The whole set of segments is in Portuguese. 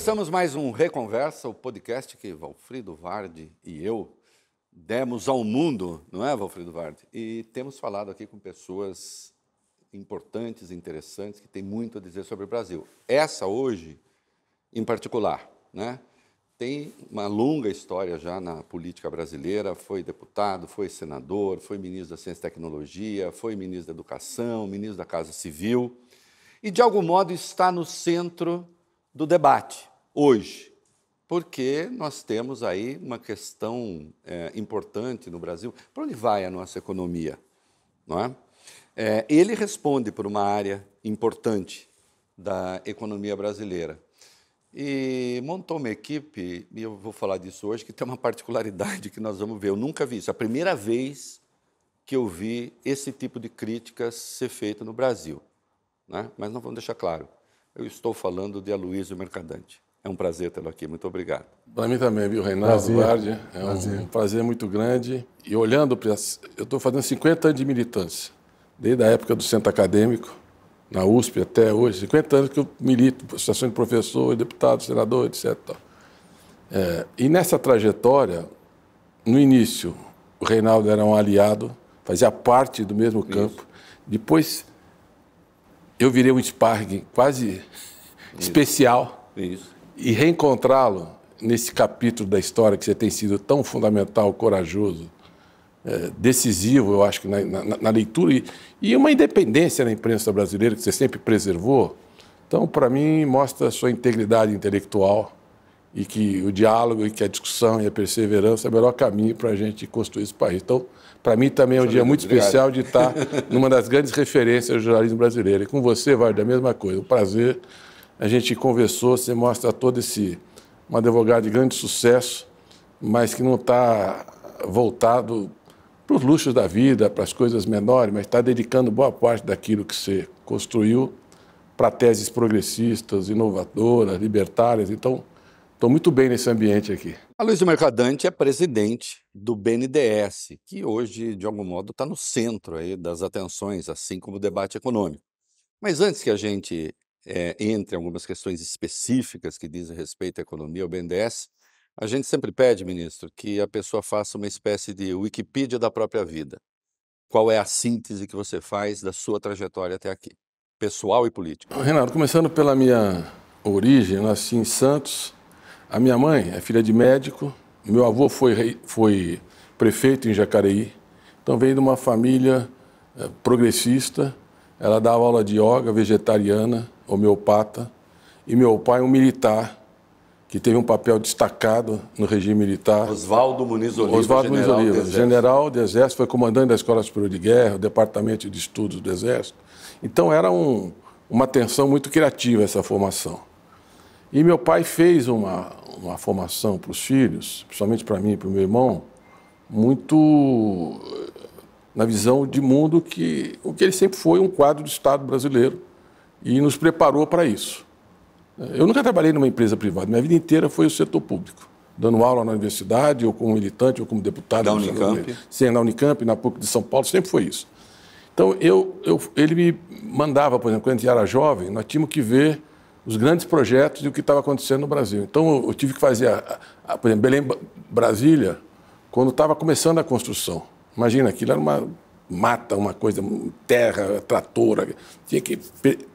Começamos mais um Reconversa, o podcast que Valfrido Vardi e eu demos ao mundo, não é, Valfrido Vardi? E temos falado aqui com pessoas importantes, interessantes, que têm muito a dizer sobre o Brasil. Essa hoje, em particular, né? Tem uma longa história já na política brasileira, foi deputado, foi senador, foi ministro da Ciência e Tecnologia, foi ministro da Educação, ministro da Casa Civil, e de algum modo está no centro do debate hoje, porque nós temos aí uma questão é, importante no Brasil. Para onde vai a nossa economia? Não é? É, ele responde por uma área importante da economia brasileira. E montou uma equipe, e eu vou falar disso hoje, que tem uma particularidade que nós vamos ver. Eu nunca vi isso. A primeira vez que eu vi esse tipo de críticas ser feito no Brasil. Né? Mas não vamos deixar claro. Eu estou falando de Aloysio Mercadante. É um prazer tê-lo aqui. Muito obrigado. Para mim também, viu, Reinaldo Vardi? É prazer. um prazer muito grande. E olhando para. Eu estou fazendo 50 anos de militância, desde a época do centro acadêmico, na USP até hoje. 50 anos que eu milito, associação de professor, deputado, senador, etc. É, e nessa trajetória, no início, o Reinaldo era um aliado, fazia parte do mesmo campo. Isso. Depois eu virei um sparring quase Isso. especial. Isso. E reencontrá-lo nesse capítulo da história que você tem sido tão fundamental, corajoso, é, decisivo, eu acho na, na, na leitura, e, e, uma independência na imprensa brasileira que você sempre preservou. Então, para mim, mostra a sua integridade intelectual e que o diálogo e que a discussão e a perseverança é o melhor caminho para a gente construir esse país. Então, para mim também é um dia muito obrigado. especial de estar numa das grandes referências do jornalismo brasileiro. E com você, Varda, a mesma coisa. Um prazer. A gente conversou, você mostra todo esse. um advogado de grande sucesso, mas que não está voltado para os luxos da vida, para as coisas menores, mas está dedicando boa parte daquilo que você construiu para teses progressistas, inovadoras, libertárias. Então, Estou muito bem nesse ambiente aqui. A Luiz Mercadante é presidente do BNDES, que hoje, de algum modo, está no centro aí das atenções, assim como o debate econômico. Mas antes que a gente é, entre algumas questões específicas que dizem respeito à economia, BNDES, a gente sempre pede, ministro, que a pessoa faça uma espécie de Wikipedia da própria vida. Qual é a síntese que você faz da sua trajetória até aqui, pessoal e política? Renato, começando pela minha origem, eu nasci em Santos, a minha mãe é filha de médico, meu avô foi, foi prefeito em Jacareí, então veio de uma família é, progressista. Ela dava aula de yoga, vegetariana, homeopata, e meu pai um militar que teve um papel destacado no regime militar. Oswaldo Muniz Oliva, Oswaldo Muniz Oliva, general de exército, foi comandante da Escola Superior de Guerra, Departamento de Estudos do Exército. Então era um, uma atenção muito criativa essa formação. E meu pai fez uma, uma formação para os filhos, principalmente para mim e para o meu irmão, muito eh, na visão de mundo que o que ele sempre foi um quadro do Estado brasileiro e nos preparou para isso. Eu nunca trabalhei numa empresa privada, minha vida inteira foi o setor público, dando aula na universidade, ou como militante, ou como deputado. Da Unicamp? Sim, na Unicamp, na PUC de São Paulo, sempre foi isso. Então, eu, eu, ele me mandava, por exemplo, quando a gente era jovem, nós tínhamos que ver os grandes projetos e o que estava acontecendo no Brasil. Então, eu tive que fazer, a, a, por exemplo, Belém, Brasília, quando estava começando a construção. Imagina, aquilo era uma mata, uma coisa, terra, tratora. Tinha que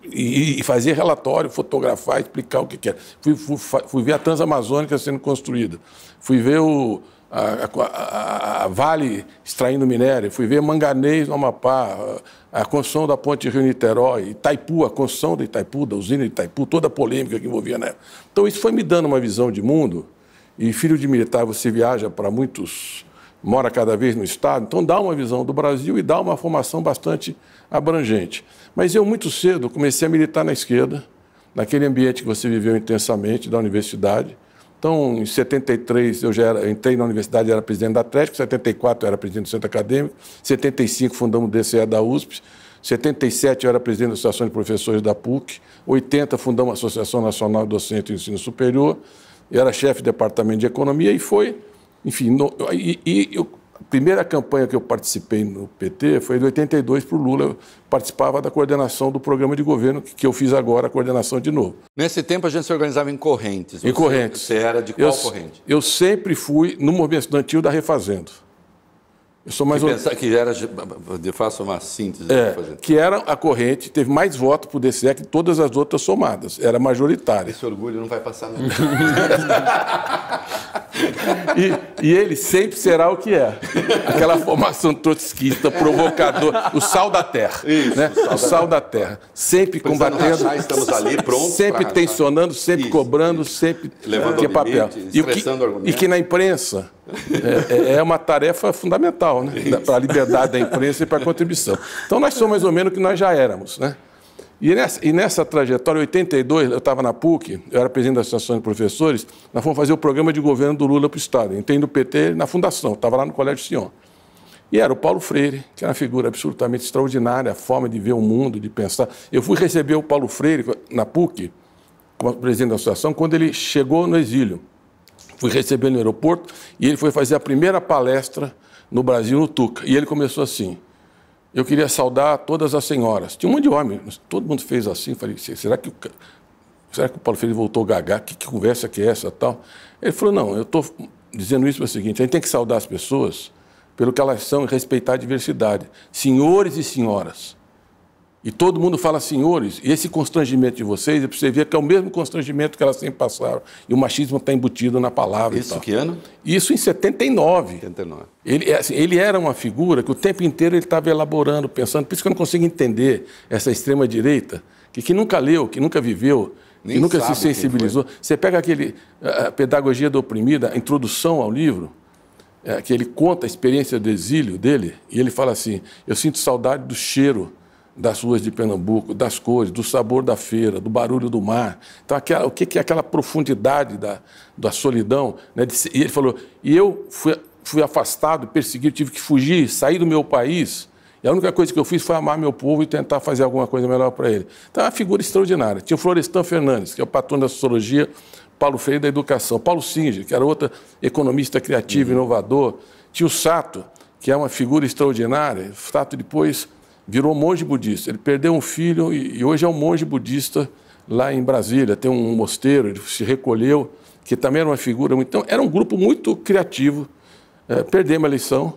e, e fazer relatório, fotografar, explicar o que, que era. Fui, fui, fui ver a Transamazônica sendo construída. Fui ver o, a, a, a, Vale extraindo minério, fui ver manganês no Amapá, a, a construção da ponte Rio-Niterói, Itaipu, a construção da Itaipu, da usina de Itaipu, toda a polêmica que envolvia né Então isso foi me dando uma visão de mundo, e filho de militar você viaja para muitos, mora cada vez no estado, então dá uma visão do Brasil e dá uma formação bastante abrangente. Mas eu muito cedo comecei a militar na esquerda, naquele ambiente que você viveu intensamente da universidade, então, em 73, eu já era, entrei na universidade, era presidente da Atlético, em 74 eu era presidente do Centro Acadêmico, em 75 fundamos o DCE da USP, em 77 eu era presidente da Associação de Professores da PUC, em 80 fundamos a Associação Nacional de Docente de Ensino Superior, eu era chefe de departamento de Economia e foi, enfim, no, e, e eu, a primeira campanha que eu participei no PT foi de 82 para o Lula. Eu participava da coordenação do programa de governo, que eu fiz agora a coordenação de novo. Nesse tempo a gente se organizava em correntes. Em correntes. Você era de qual eu, corrente? Eu sempre fui no movimento estudantil da Refazendo. Eu sou mais que, pensar, que era, de faço uma síntese. É, que era a corrente, teve mais votos para o DCE que todas as outras somadas, era majoritária. Esse orgulho não vai passar nunca. e, e, ele sempre será o que é. Aquela formação trotskista, provocador, o sal da terra. Isso, né? o sal, da, terra. Sempre combatendo. Rachar, estamos ali prontos. Sempre tensionando, sempre isso, cobrando, sempre levando é, papel. E, o que, e que na imprensa é, é, é, uma tarefa fundamental né? para a liberdade da imprensa e para a contribuição. Então, nós somos mais ou menos o que nós já éramos. Né? E nessa, e nessa trajetória, em 82, eu estava na PUC, eu era presidente da Associação de Professores, nós fomos fazer o programa de governo do Lula para o Estado. Entrei no PT na fundação, estava lá no Colégio Sion. E era o Paulo Freire, que era uma figura absolutamente extraordinária, a forma de ver o mundo, de pensar. Eu fui receber o Paulo Freire na PUC, como presidente da associação, quando ele chegou no exílio. Fui receber no aeroporto e ele foi fazer a primeira palestra no Brasil, no Tuca. E ele começou assim: Eu queria saudar todas as senhoras. Tinha um monte de homens, todo mundo fez assim. Falei: Será que o, será que o Paulo Freire voltou gaga? Que, que conversa que é essa tal? Ele falou: Não, eu estou dizendo isso para o seguinte: a gente tem que saudar as pessoas pelo que elas são e respeitar a diversidade. Senhores e senhoras. E todo mundo fala senhores, e esse constrangimento de vocês, é para você ver que é o mesmo constrangimento que elas sempre passaram. E o machismo está embutido na palavra. Isso que ano? Isso em 79. 79. Ele, assim, ele era uma figura que o tempo inteiro ele estava elaborando, pensando. Por isso que eu não consigo entender essa extrema-direita, que, que nunca leu, que nunca viveu, Nem que nunca se sensibilizou. Você pega aquele a Pedagogia do Oprimido, a introdução ao livro, é, que ele conta a experiência do exílio dele, e ele fala assim: Eu sinto saudade do cheiro das ruas de Pernambuco, das cores, do sabor da feira, do barulho do mar. Então, aquela, o que é aquela profundidade da, da solidão? Né? E ele falou, e eu fui, fui afastado, perseguido, tive que fugir, sair do meu país, e a única coisa que eu fiz foi amar meu povo e tentar fazer alguma coisa melhor para ele. Então, é uma figura extraordinária. Tinha o Florestan Fernandes, que é o patrão da sociologia, Paulo Freire da educação, Paulo Singer, que era outro economista criativo, uhum. inovador. Tinha o Sato, que é uma figura extraordinária. O Sato depois virou monge budista. Ele perdeu um filho e, hoje é um monge budista lá em Brasília. Tem um mosteiro, ele se recolheu, que também era uma figura. Então, era um grupo muito criativo. É, perdemos a eleição,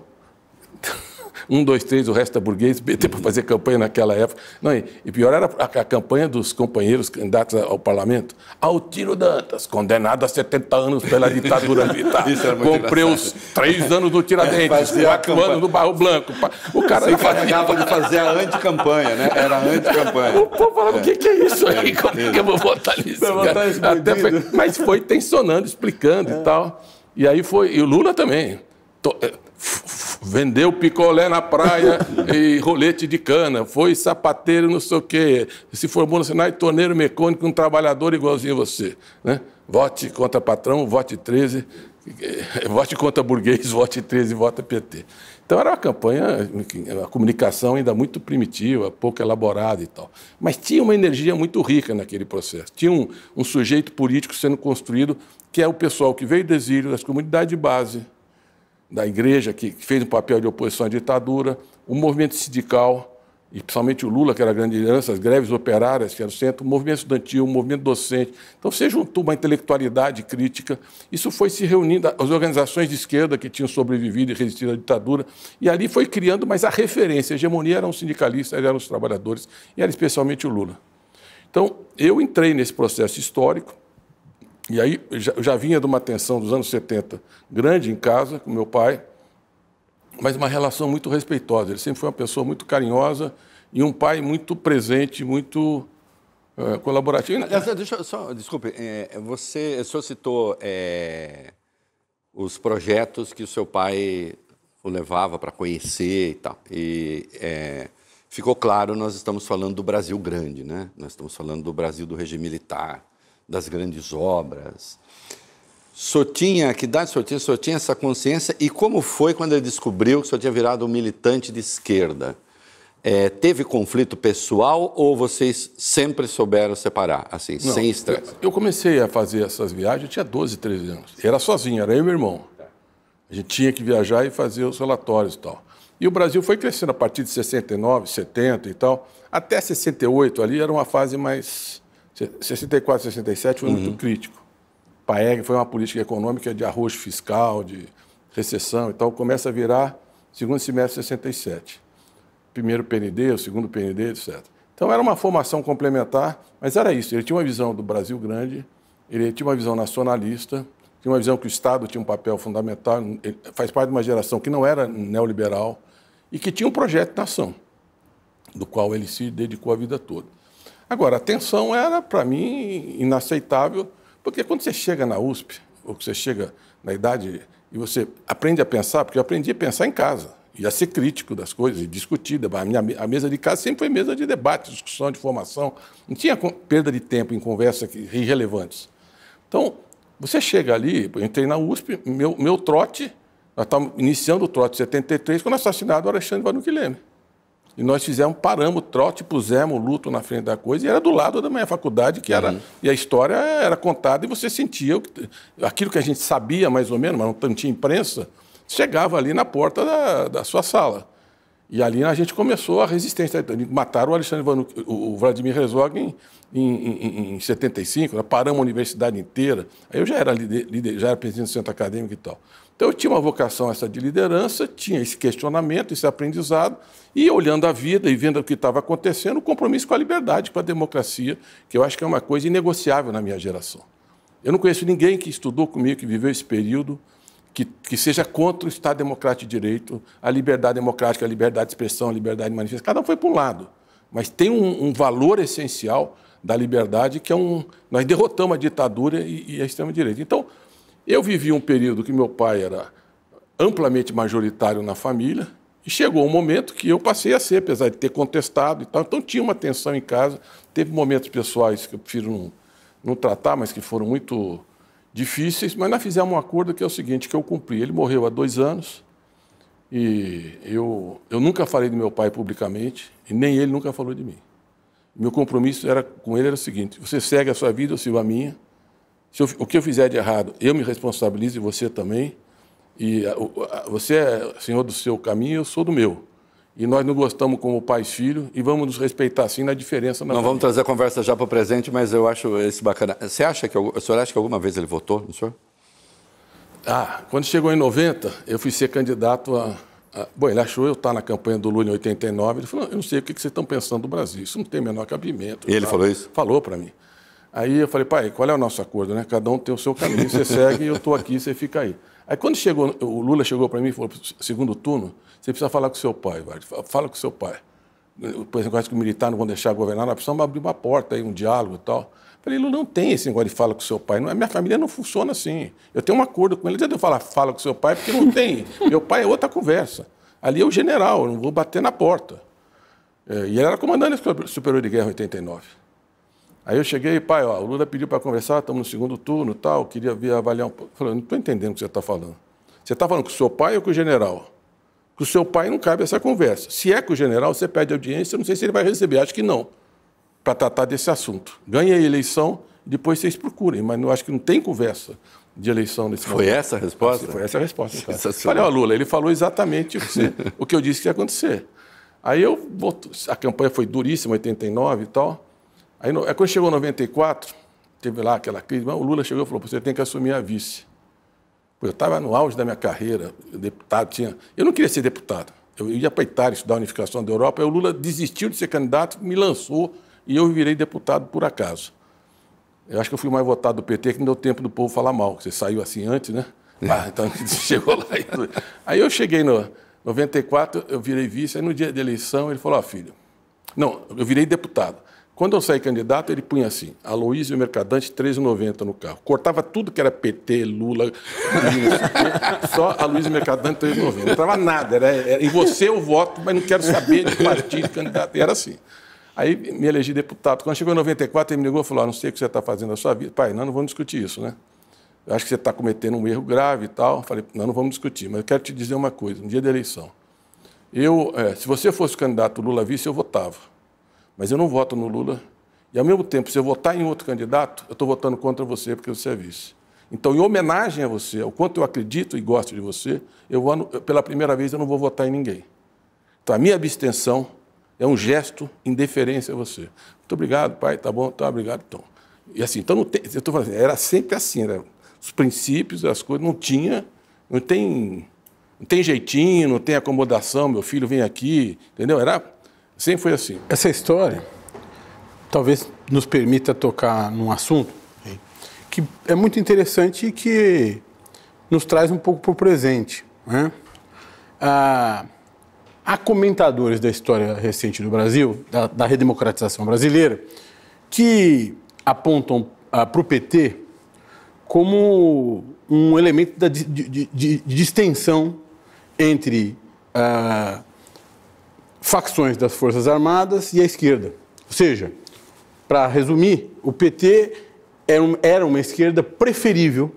um, dois, três, o resto é burguês, PT para fazer campanha naquela época. Não, e, e pior era a, a, campanha dos companheiros candidatos ao parlamento. Altiro Dantas, condenado a 70 anos pela ditadura militar. Comprei os três anos do Tiradentes, é, quatro anos do Barro Blanco. O cara Se encarregava de fazer a anticampanha, né? Era a anticampanha. O povo falava, o que, que é isso aí? Como é que eu vou votar nisso? Até foi, mas foi tensionando, explicando é. e tal. E aí foi, e o Lula também. Vendeu picolé na praia e rolete de cana, foi sapateiro não sei o quê, se formou no Senai, torneiro mecânico, um trabalhador igualzinho a você. Né? Vote contra patrão, vote 13, vote contra burguês, vote 13, vote PT. Então era uma campanha, a comunicação ainda muito primitiva, pouco elaborada e tal. Mas tinha uma energia muito rica naquele processo. Tinha um, um sujeito político sendo construído, que é o pessoal que veio do exílio, das comunidades de base, da igreja, que fez um papel de oposição à ditadura, o movimento sindical, e principalmente o Lula, que era a grande liderança, as greves operárias, que era o centro, o movimento estudantil, o movimento docente. Então, você juntou uma intelectualidade crítica, isso foi se reunindo, as organizações de esquerda que tinham sobrevivido e resistido à ditadura, e ali foi criando, mas a referência, a hegemonia eram os sindicalistas, eram os trabalhadores, e era especialmente o Lula. Então, eu entrei nesse processo histórico, e aí já, já vinha de uma tensão dos anos 70 grande em casa com meu pai, mas uma relação muito respeitosa. Ele sempre foi uma pessoa muito carinhosa e um pai muito presente, muito uh, colaborativo. Deixa eu só, desculpe, é, você, o senhor citou é, os projetos que o seu pai o levava para conhecer e tal. E é, ficou claro, nós estamos falando do Brasil grande, né? Nós estamos falando do Brasil do regime militar das grandes obras. Só tinha, que idade só tinha? Só tinha essa consciência. E como foi quando ele descobriu que só tinha virado um militante de esquerda? É, teve conflito pessoal ou vocês sempre souberam separar, assim, Não, sem estresse? Eu comecei a fazer essas viagens, eu tinha 12, 13 anos. Era sozinho, era eu e meu irmão. A gente tinha que viajar e fazer os relatórios e tal. E o Brasil foi crescendo a partir de 69, 70 e tal. Até 68 ali era uma fase mais. 64, 67 foi uhum. muito crítico. PAEG foi uma política econômica de arrojo fiscal, de recessão e tal. Começa a virar segundo semestre de 67. Primeiro PND, o segundo PND, etc. Então era uma formação complementar, mas era isso. Ele tinha uma visão do Brasil grande, ele tinha uma visão nacionalista, tinha uma visão que o Estado tinha um papel fundamental, ele faz parte de uma geração que não era neoliberal e que tinha um projeto de nação, do qual ele se dedicou a vida toda. Agora, a tensão era, para mim, inaceitável, porque quando você chega na USP, ou você chega na idade e você aprende a pensar, porque eu aprendi a pensar em casa, e a ser crítico das coisas, e discutir. A, minha, a mesa de casa sempre foi mesa de debate, discussão, de formação. Não tinha perda de tempo em conversas irrelevantes. Então, você chega ali, eu entrei na USP, meu, meu trote, nós estávamos iniciando o trote em 73, quando assassinado o Alexandre Vanucchi Leme. E nós fizemos, paramos o trote, pusemos o luto na frente da coisa, e era do lado da minha faculdade, que era. Uhum. E a história era contada e você sentia aquilo que a gente sabia mais ou menos, mas não tinha imprensa, chegava ali na porta da, da sua sala. E ali a gente começou a resistência. Mataram o Alexandre o Vladimir Herzog em, em, em, em 75, né? paramos a universidade inteira. Aí eu já era líder, já era presidente do centro acadêmico e tal. Então eu tinha uma vocação essa de liderança, tinha esse questionamento, esse aprendizado, e olhando a vida e vendo o que estava acontecendo, o compromisso com a liberdade, com a democracia, que eu acho que é uma coisa inegociável na minha geração. Eu não conheço ninguém que estudou comigo, que viveu esse período, que, que, seja contra o Estado Democrático de Direito, a liberdade democrática, a liberdade de expressão, a liberdade de manifestação. Cada um foi para um lado. Mas tem um, um, valor essencial da liberdade, que é um. Nós derrotamos a ditadura e, e a extrema-direita. Então, eu vivi um período que meu pai era amplamente majoritário na família, e chegou um momento que eu passei a ser, apesar de ter contestado e tal. Então, tinha uma tensão em casa. Teve momentos pessoais que eu prefiro não, não tratar, mas que foram muito difíceis, mas nós fizemos um acordo que é o seguinte, que eu cumpri. Ele morreu há dois anos e eu, eu nunca falei do meu pai publicamente e nem ele nunca falou de mim. Meu compromisso era com ele era o seguinte: você segue a sua vida, eu sigo a minha. Eu, o que eu fizer de errado, eu me responsabilizo e você também. E você é senhor do seu caminho, eu sou do meu e nós nos gostamos como pai e filho e vamos nos respeitar assim na diferença. Na Não vamos trazer a conversa já para o presente, mas eu acho esse bacana. Você acha que o senhor acha que alguma vez ele votou no senhor? Ah, quando chegou em 90, eu fui ser candidato a, a bom, ele achou eu estar na campanha do Lula em 89. Ele falou: eu não sei o que vocês estão pensando do Brasil, isso não tem o menor cabimento. E ele falou isso? Falou para mim. Aí eu falei, pai, qual é o nosso acordo, né? Cada um tem o seu caminho, você segue, eu estou aqui, você fica aí. Aí quando chegou, o Lula chegou para mim e falou, segundo turno, você precisa falar com seu pai, Vard. Fala com seu pai. Por exemplo, acho que o militar não vão deixar governar, nós precisamos abrir uma porta aí, um diálogo e tal. Falei, Lula, não tem esse negócio de fala com seu pai. Não, minha família não funciona assim. Eu tenho um acordo com ele. Não eu falar fala com seu pai, porque não tem. Meu pai é outra conversa. Ali é o general, eu não vou bater na porta. É, e ele era comandante superior de guerra em 89. Aí eu cheguei, pai, ó, o Lula pediu para conversar, estamos no segundo turno tal, queria vir avaliar um pouco. Falei, não estou entendendo o que você está falando. Você está falando com o seu pai ou com o general? Com o seu pai não cabe essa conversa. Se é com o general, você pede audiência, não sei se ele vai receber, acho que não, para tratar desse assunto. Ganha a eleição, depois vocês procurem, mas não acho que não tem conversa de eleição nesse Foi momento. essa a resposta? Foi essa a resposta. Falei, ó, Lula, ele falou exatamente o que, você, o que eu disse que ia acontecer. Aí eu, a campanha foi duríssima, 89 e tal. Aí, aí quando chegou 94, teve lá aquela crise, o Lula chegou e falou, você tem que assumir a vice. Eu estava no auge da minha carreira, deputado tinha. Eu não queria ser deputado. Eu ia para a Itália estudar a unificação da Europa. Aí o Lula desistiu de ser candidato, me lançou e eu virei deputado por acaso. Eu acho que eu fui mais votado do PT que não deu tempo do povo falar mal. Você saiu assim antes, né? Ah, então chegou lá. E tudo. Aí eu cheguei no 94, eu virei vice. Aí no dia da eleição ele falou: Ó, filho. Não, eu virei deputado. Quando eu saí candidato, ele punha assim, Aloysio Mercadante, 13,90 no carro. Cortava tudo que era PT, Lula, só Aloysio Mercadante, 13,90. Não entrava nada. Era, era, em você eu voto, mas não quero saber de partido, candidato. E era assim. Aí me elegi deputado. Quando chegou em 94, ele me ligou e falou, ah, não sei o que você está fazendo na sua vida. Pai, não, não vamos discutir isso, né? Eu acho que você está cometendo um erro grave e tal. Falei, não, não vamos discutir, mas eu quero te dizer uma coisa. No dia da eleição, eu, é, se você fosse candidato Lula vice, eu votava mas eu não voto no Lula. E, ao mesmo tempo, se eu votar em outro candidato, eu estou votando contra você porque você é vice. Então, em homenagem a você, ao quanto eu acredito e gosto de você, eu vou, pela primeira vez eu não vou votar em ninguém. Então, a minha abstenção é um gesto em deferência a você. Muito obrigado, pai, tá bom, tá, obrigado, Tom. E assim, então, não tem, eu estou falando, era sempre assim, era, os princípios, as coisas, não tinha, não tem, não tem jeitinho, não tem acomodação, meu filho vem aqui, entendeu? Era, sempre foi assim. Essa história talvez nos permita tocar num assunto que é muito interessante e que nos traz um pouco para o presente. Né? Ah, há comentadores da história recente do Brasil, da, da redemocratização brasileira, que apontam ah, para o PT como um elemento de, de, de, de distensão entre ah, facções das Forças Armadas e a esquerda. Ou seja, para resumir, o PT era uma esquerda preferível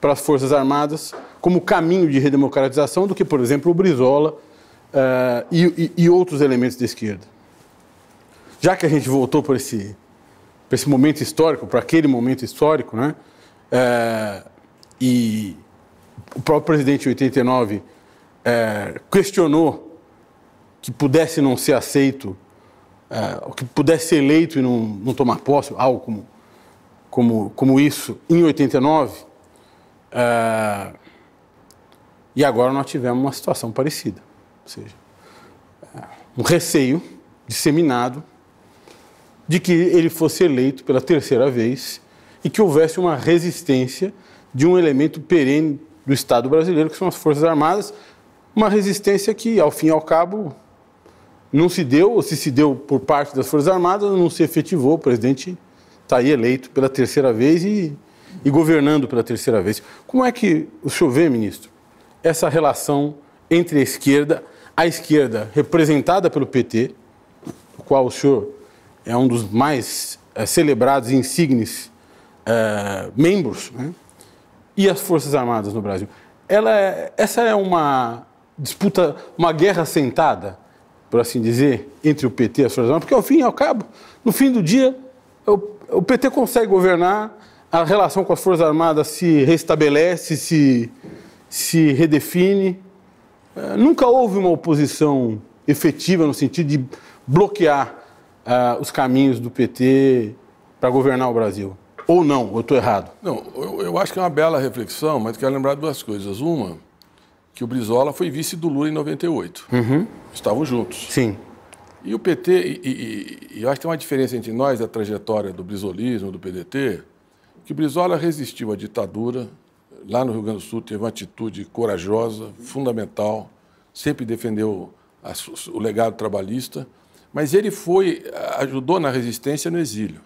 para as Forças Armadas como caminho de redemocratização do que, por exemplo, o Brizola uh, e, e, outros elementos da esquerda. Já que a gente voltou para esse, esse momento histórico, para aquele momento histórico, né, uh, e o próprio presidente em 89 uh, questionou que pudesse não ser aceito é, que pudesse ser eleito e não, não tomar posse, algo como, como, como isso, em 89, é, e agora nós tivemos uma situação parecida. Ou seja, é, um receio disseminado de que ele fosse eleito pela terceira vez e que houvesse uma resistência de um elemento perene do Estado brasileiro, que são as Forças Armadas, uma resistência que, ao fim e ao cabo, não se deu, ou se se deu por parte das Forças Armadas, não se efetivou. O presidente está aí eleito pela terceira vez e, e, governando pela terceira vez. Como é que o senhor vê, ministro, essa relação entre a esquerda, a esquerda representada pelo PT, o qual o senhor é um dos mais é, celebrados e insignes é, membros, né? e as Forças Armadas no Brasil? Ela é, essa é uma disputa, uma guerra sentada? Por assim dizer, entre o PT e Forças Armadas, porque ao fim e ao cabo, no fim do dia, o, o PT consegue governar, a relação com as Forças Armadas se restabelece, se, se redefine. É, nunca houve uma oposição efetiva no sentido de bloquear uh, os caminhos do PT para governar o Brasil. Ou não, eu estou errado? Não, eu, eu acho que é uma bela reflexão, mas quero lembrar duas coisas. Uma, que o Brizola foi vice do Lula em 98. Uhum. Estavam juntos. Sim. E o PT, e, e, e, eu acho que tem uma diferença entre nós, a trajetória do brizolismo, do PDT, que o Brizola resistiu à ditadura, lá no Rio Grande do Sul teve uma atitude corajosa, fundamental, sempre defendeu a, o legado trabalhista, mas ele foi, ajudou na resistência no exílio.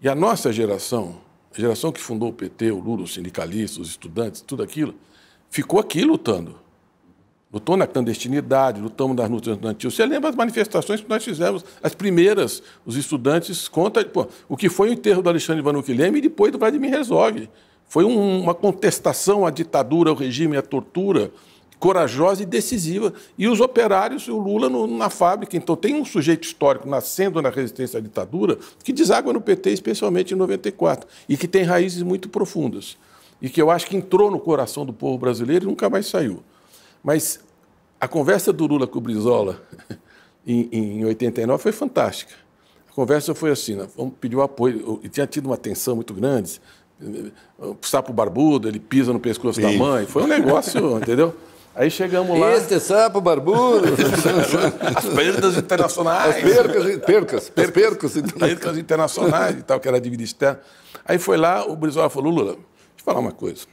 E a nossa geração, a geração que fundou o PT, o Lula, os sindicalistas, os estudantes, tudo aquilo, ficou aqui lutando. Lutou na clandestinidade, lutamos nas lutas estudantis. Você lembra as manifestações que nós fizemos, as primeiras, os estudantes contra pô, o que foi o enterro do Alexandre Vanucchi e depois do Vladimir Resolve. Foi um, uma contestação à ditadura, ao regime, à tortura, corajosa e decisiva. E os operários, o Lula no, na fábrica. Então, tem um sujeito histórico nascendo na resistência à ditadura que deságua no PT, especialmente em 94, e que tem raízes muito profundas e que eu acho que entrou no coração do povo brasileiro e nunca mais saiu. Mas a conversa do Lula com o Brizola em, em 89 foi fantástica. A conversa foi assim, né? vamos pedir o apoio, e tinha tido uma tensão muito grande, o sapo barbudo, ele pisa no pescoço Sim. da mãe, foi um negócio, entendeu? Aí chegamos lá. Este sapo barbudo. As perdas internacionais. As percas, percas, percas, percas, percas internacionais e tal, que era dívida externa. Aí foi lá, o Brizola falou, Lula, falar uma coisa.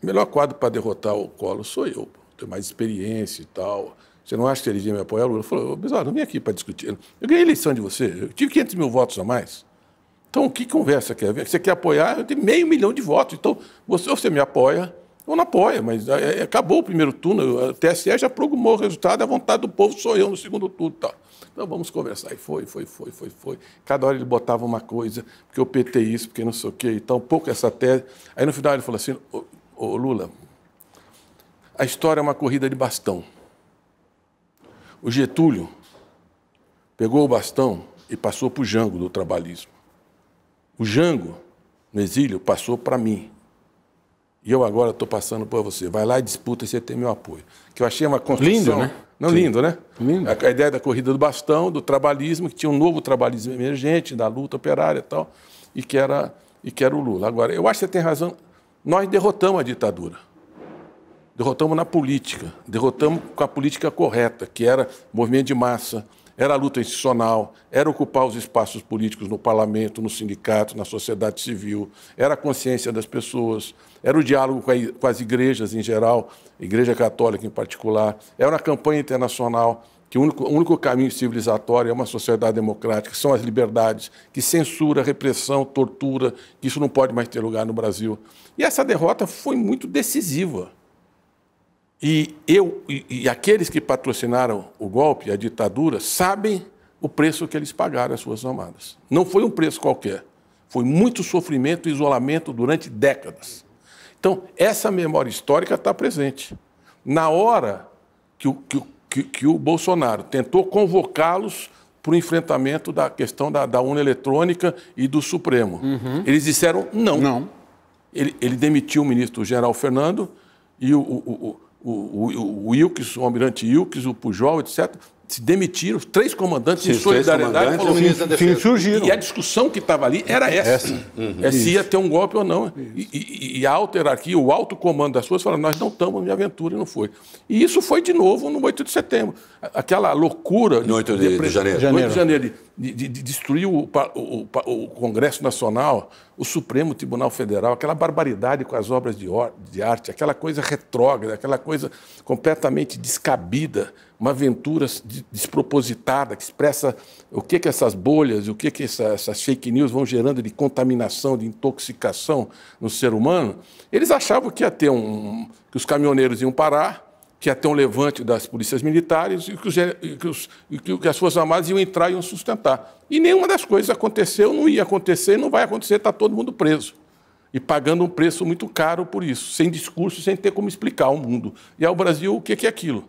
O melhor quadro para derrotar o Collor sou eu. Tenho mais experiência e tal. Você não acha que ele devia me apoiar? Lula falou, Bezerra, não vem aqui para discutir. Eu ganhei eleição de você. Eu tive 500 mil votos a mais. Então, que conversa quer ver? Você quer apoiar? Eu tenho meio milhão de votos. Então, você, você me apoia não apoia. Mas é, é acabou o primeiro turno. O TSE já programou o resultado. A vontade do povo sou eu no segundo turno. Então, vamos conversar. E foi, foi, foi, foi, foi. Cada hora ele botava uma coisa, porque o PT isso, porque não sei o quê. Então, um pouco essa tese. Aí, no final, ele falou assim, ô Lula, a história é uma corrida de bastão. O Getúlio pegou o bastão e passou para o Jango do trabalhismo. O Jango, no exílio, passou para mim. E eu agora estou passando por você. Vai lá e disputa e você tem meu apoio. Que eu achei uma construção... Lindo, né? Não, Sim. lindo, né? Lindo. A, a, ideia da corrida do bastão, do trabalhismo, que tinha um novo trabalhismo emergente, da luta operária e tal, e que era, e que era o Lula. Agora, eu acho que você tem razão. Nós derrotamos a ditadura. Derrotamos na política. Derrotamos com a política correta, que era movimento de massa, era a luta institucional, era ocupar os espaços políticos no parlamento, no sindicato, na sociedade civil, era a consciência das pessoas, era o diálogo com, as igrejas em geral, Igreja Católica em particular, era a campanha internacional, que o único, o único caminho civilizatório é uma sociedade democrática, são as liberdades, que censura, repressão, tortura, que isso não pode mais ter lugar no Brasil. E essa derrota foi muito decisiva. E eu e, e, aqueles que patrocinaram o golpe, a ditadura, sabem o preço que eles pagaram às suas amadas. Não foi um preço qualquer. Foi muito sofrimento e isolamento durante décadas. Então, essa memória histórica está presente. Na hora que o, que, que, que o Bolsonaro tentou convocá-los para o enfrentamento da questão da, da urna eletrônica e do Supremo, uhum. eles disseram não. Não. Ele, ele demitiu o ministro general Fernando e o, o, o, o, o Wilkes, o almirante Wilkes, o Pujol, etc., se demitiram, três comandantes Sim, em solidariedade falaram, sim, surgiram. E a discussão que estava ali era essa. essa. Uhum. É se ia ter um golpe ou não. E, e, e, a alta hierarquia, o alto comando das forças falaram, nós não estamos em aventura, e não foi. E isso foi de novo no 8 de setembro. Aquela loucura... No 8 de, de, de janeiro. 8 de janeiro, de, de, de destruir o, o, o, Congresso Nacional, o Supremo Tribunal Federal, aquela barbaridade com as obras de, de arte, aquela coisa retrógrada, aquela coisa completamente descabida, uma aventura despropositada que expressa o que, que essas bolhas, o que, que essa, essas fake news vão gerando de contaminação, de intoxicação no ser humano. Eles achavam que ia ter um, que os caminhoneiros iam parar, que ia ter um levante das polícias militares e que, os, que, os, que as Forças Armadas iam entrar e iam sustentar. E nenhuma das coisas aconteceu, não ia acontecer, não vai acontecer, está todo mundo preso. E pagando um preço muito caro por isso, sem discurso, sem ter como explicar ao mundo. E ao Brasil, o que é aquilo?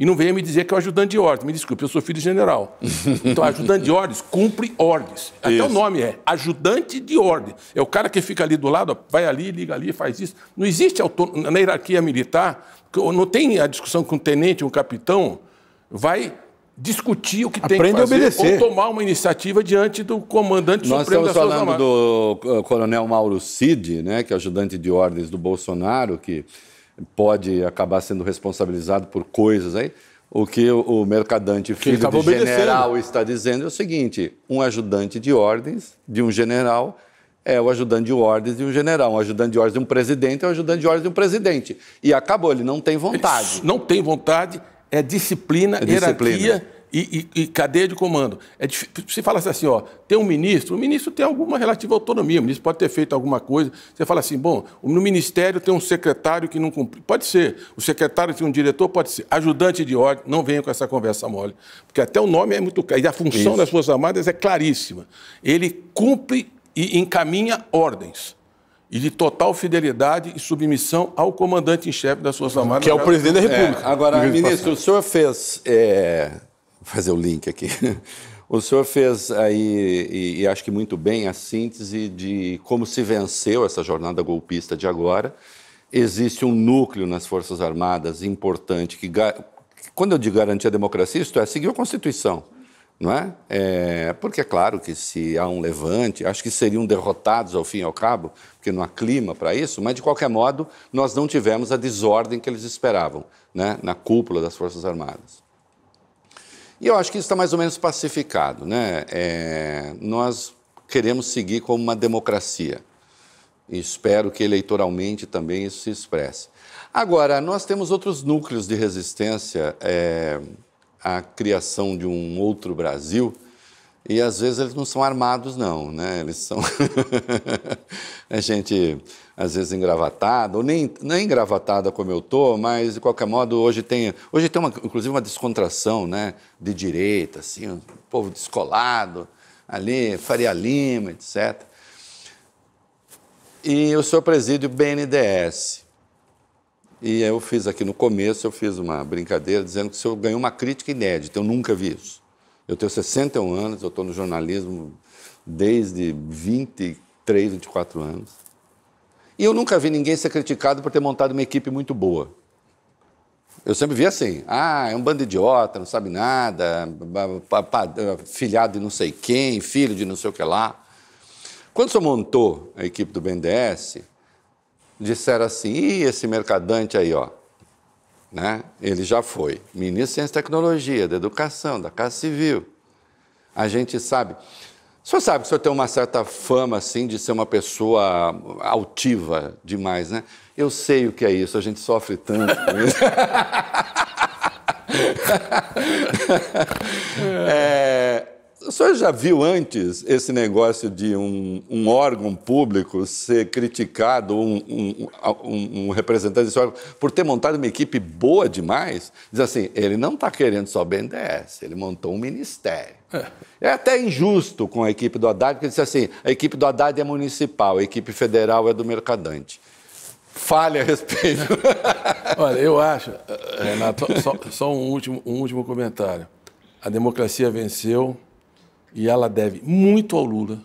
E não venha me dizer que é o ajudante de ordens. Me desculpe, eu sou filho de general. Então, ajudante de ordens cumpre ordens. Até isso. o nome é ajudante de ordem. É o cara que fica ali do lado, vai ali, liga ali, faz isso. Não existe na hierarquia militar, não tem a discussão com um tenente, um capitão, vai discutir o que Aprende tem que fazer obedecer. ou tomar uma iniciativa diante do comandante Nós supremo das Nós estamos falando do uh, coronel Mauro Cid, né, que é ajudante de ordens do Bolsonaro, que pode acabar sendo responsabilizado por coisas aí. O que o mercadante filho de general está dizendo é o seguinte: um ajudante de ordens de um general é o ajudante de ordens de um general, um ajudante de ordens de um presidente é o ajudante de ordens de um presidente. E acabou, ele não tem vontade. Ele não tem vontade, é disciplina, é disciplina. hierarquia e, e, e, cadeia de comando. É, se fala assim, ó, tem um ministro, o ministro tem alguma relativa autonomia, o ministro pode ter feito alguma coisa. Você fala assim, bom, no ministério tem um secretário que não cumpre. Pode ser. O secretário tem um diretor, pode ser. Ajudante de ordem, não venha com essa conversa mole. Porque até o nome é muito claro. E a função Isso. das Forças Armadas é claríssima. Ele cumpre e encaminha ordens e de total fidelidade e submissão ao comandante em chefe das Forças Armadas. Que é o presidente da República. É, agora, ministro, o senhor fez é, fazer o link aqui. O senhor fez aí, e, e, acho que muito bem, a síntese de como se venceu essa jornada golpista de agora. Existe um núcleo nas Forças Armadas importante que, quando eu digo garantir a democracia, isto é, seguir a Constituição. Não é? é? Porque é claro que se há um levante, acho que seriam derrotados ao fim e ao cabo, porque não há clima para isso, mas de qualquer modo nós não tivemos a desordem que eles esperavam né? na cúpula das Forças Armadas. E eu acho que isso está mais ou menos pacificado. Né? É, nós queremos seguir como uma democracia. E espero que eleitoralmente também isso se expresse. Agora, nós temos outros núcleos de resistência é, à criação de um outro Brasil e às vezes eles não são armados, não, né? Eles são a gente às vezes engravatada, ou nem, nem engravatada como eu tô, mas de qualquer modo hoje tem, hoje tem uma, inclusive uma descontração, né? De direita, assim, um povo descolado ali, Faria Lima, etc. E o senhor preside o BNDES. E eu fiz aqui no começo, eu fiz uma brincadeira dizendo que o senhor ganhou uma crítica inédita, eu nunca vi isso. Eu tenho 61 anos, eu estou no jornalismo desde 23, 24 anos. E eu nunca vi ninguém ser criticado por ter montado uma equipe muito boa. Eu sempre vi assim, ah, é um bando de idiota, não sabe nada, filhado de não sei quem, filho de não sei o que lá. Quando você montou a equipe do BNDES, disseram assim, e esse mercadante aí, ó, né? ele já foi ministro de Ciência e Tecnologia, da Educação, da Casa Civil. A gente sabe. O senhor sabe que o senhor tem uma certa fama, assim, de ser uma pessoa altiva demais, né? Eu sei o que é isso, a gente sofre tanto com isso. é, o senhor já viu antes esse negócio de um, um órgão público ser criticado, um, um, um, representante desse órgão, por ter montado uma equipe boa demais? Diz assim, ele não está querendo só BNDES, ele montou um ministério. É. é até injusto com a equipe do Haddad, porque disse assim, a equipe do Haddad é municipal, a equipe federal é do mercadante. Fale a respeito. Olha, eu acho, Renato, só, só um, último, um último comentário. A democracia venceu e ela deve muito ao Lula,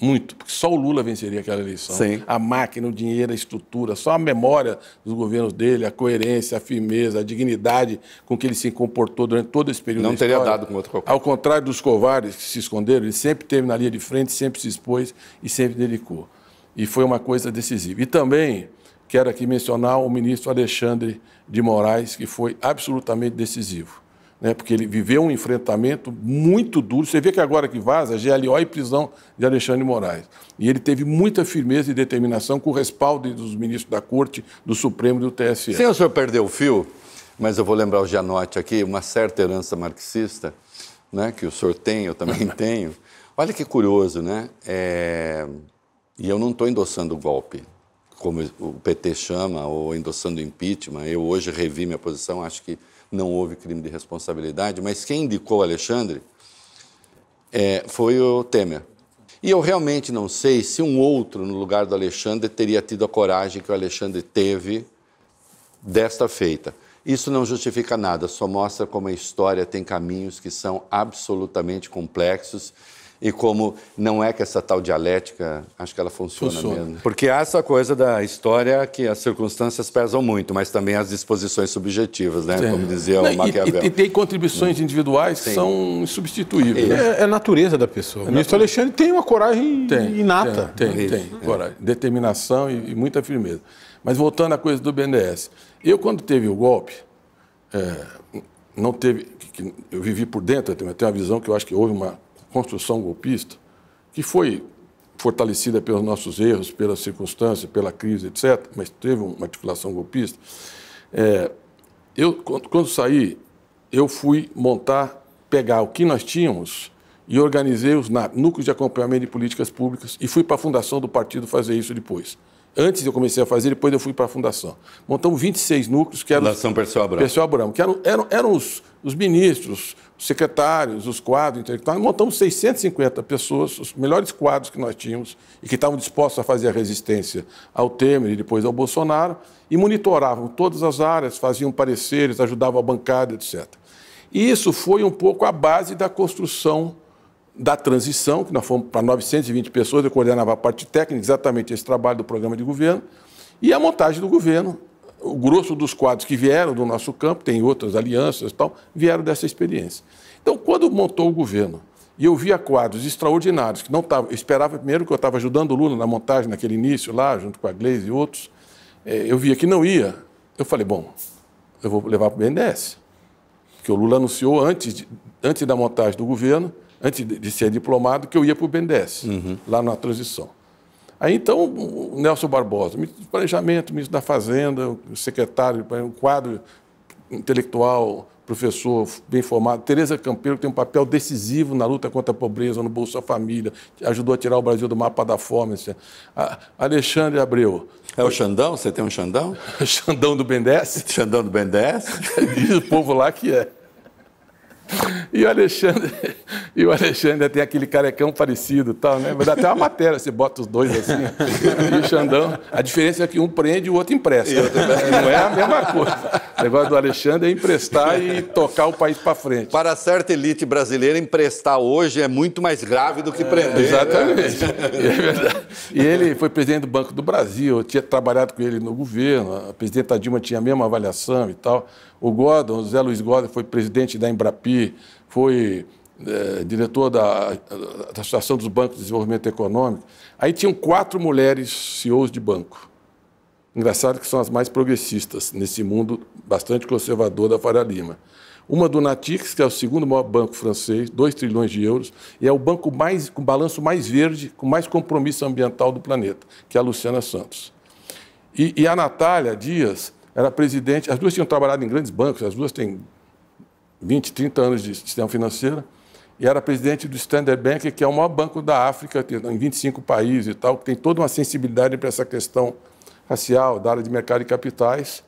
muito, porque só o Lula venceria aquela eleição. Sim. A máquina, o dinheiro, a estrutura, só a memória dos governos dele, a coerência, a firmeza, a dignidade com que ele se comportou durante todo esse período. Não teria história. dado com outro qualquer. Ao contrário dos covardes que se esconderam, ele sempre teve na linha de frente, sempre se expôs e sempre dedicou. E foi uma coisa decisiva. E também quero aqui mencionar o ministro Alexandre de Moraes, que foi absolutamente decisivo né, porque ele viveu um enfrentamento muito duro. Você vê que agora que vaza, GLO e prisão de Alexandre Moraes. E ele teve muita firmeza e determinação com o respaldo dos ministros da Corte, do Supremo e do TSE. Sim, o senhor perdeu o fio, mas eu vou lembrar o Gianotti aqui, uma certa herança marxista, né, que o senhor tem, eu também tenho. Olha que curioso, né? É... E eu não estou endossando o golpe, como o PT chama, ou endossando o impeachment. Eu hoje revi minha posição, acho que não houve crime de responsabilidade, mas quem indicou Alexandre é, foi o Temer. E eu realmente não sei se um outro no lugar do Alexandre teria tido a coragem que o Alexandre teve desta feita. Isso não justifica nada, só mostra como a história tem caminhos que são absolutamente complexos e como não é que essa tal dialética, acho que ela funciona, funciona, mesmo. Porque há essa coisa da história que as circunstâncias pesam muito, mas também as disposições subjetivas, né? Sim. Como dizia não, o Maquiavel. E, e, tem contribuições individuais Sim. que são insubstituíveis. É, é, a natureza da pessoa. É o ministro Alexandre tem uma coragem tem, inata. Tem, tem, tem é. coragem, determinação e, e, muita firmeza. Mas voltando à coisa do BNDES, eu quando teve o golpe, é, não teve, eu vivi por dentro, eu tenho uma visão que eu acho que houve uma construção golpista, que foi fortalecida pelos nossos erros, pelas circunstâncias, pela crise, etc., mas teve uma articulação golpista. É, eu, quando saí, eu fui montar, pegar o que nós tínhamos e organizei os núcleos de acompanhamento de políticas públicas e fui para a fundação do partido fazer isso depois. Antes eu comecei a fazer, depois eu fui para a fundação. Montamos 26 núcleos que eram. Fundação Perseu Abramo. Perseu Abramo, que eram, eram, eram os, os ministros, os secretários, os quadros intelectuais. Montamos 650 pessoas, os melhores quadros que nós tínhamos e que estavam dispostos a fazer a resistência ao Temer e depois ao Bolsonaro, e monitoravam todas as áreas, faziam pareceres, ajudavam a bancada, etc. E isso foi um pouco a base da construção da transição, que nós fomos para 920 pessoas, eu coordenava a parte técnica, exatamente esse trabalho do programa de governo, e a montagem do governo. O grosso dos quadros que vieram do nosso campo, tem outras alianças e tal, vieram dessa experiência. Então, quando montou o governo, e eu via quadros extraordinários, que não estava, esperava primeiro que eu estava ajudando o Lula na montagem naquele início lá, junto com a Gleisi e outros, é, eu via que não ia, eu falei, bom, eu vou levar para o BNDES, porque o Lula anunciou antes, de, antes da montagem do governo, antes de ser diplomado, que eu ia para o BNDES, uhum. lá na transição. Aí então o Nelson Barbosa, ministro do Planejamento, ministro da Fazenda, secretário, um quadro intelectual, professor bem formado, Tereza Campeiro, que tem um papel decisivo na luta contra a pobreza, no Bolsa Família, ajudou a tirar o Brasil do mapa da fome. Assim. Alexandre Abreu. É o Xandão? Você tem um Xandão? Xandão do BNDES. Xandão do BNDES? Diz o povo lá que é. E o Alexandre, e o Alexandre tem aquele carecão parecido, tal, né? Mas dá até uma matéria, você bota os dois assim. E o Xandão, a diferença é que um prende e o outro empresta. Não é a mesma coisa. o negócio do Alexandre é emprestar e tocar o país para frente. Para certa elite brasileira, emprestar hoje é muito mais grave do que prender. Exatamente. E, é e ele foi presidente do Banco do Brasil, eu tinha trabalhado com ele no governo, a presidenta Dilma tinha a mesma avaliação e tal. O Gordon, o Zé Luiz Gordon, foi presidente da Embrapi, foi é, diretor da, da Associação dos Bancos de Desenvolvimento Econômico. Aí tinham quatro mulheres CEOs de banco. Engraçado que são as mais progressistas nesse mundo bastante conservador da Faria Lima. Uma do Natix, que é o segundo maior banco francês, 2 trilhões de euros, e é o banco mais, com balanço mais verde, com mais compromisso ambiental do planeta, que é a Luciana Santos. E, e a Natália Dias era presidente, as duas tinham trabalhado em grandes bancos, as duas têm 20, 30 anos de sistema financeiro, e era presidente do Standard Bank, que é o maior banco da África, em 25 países e tal, que tem toda uma sensibilidade para essa questão racial, da área de mercado de capitais.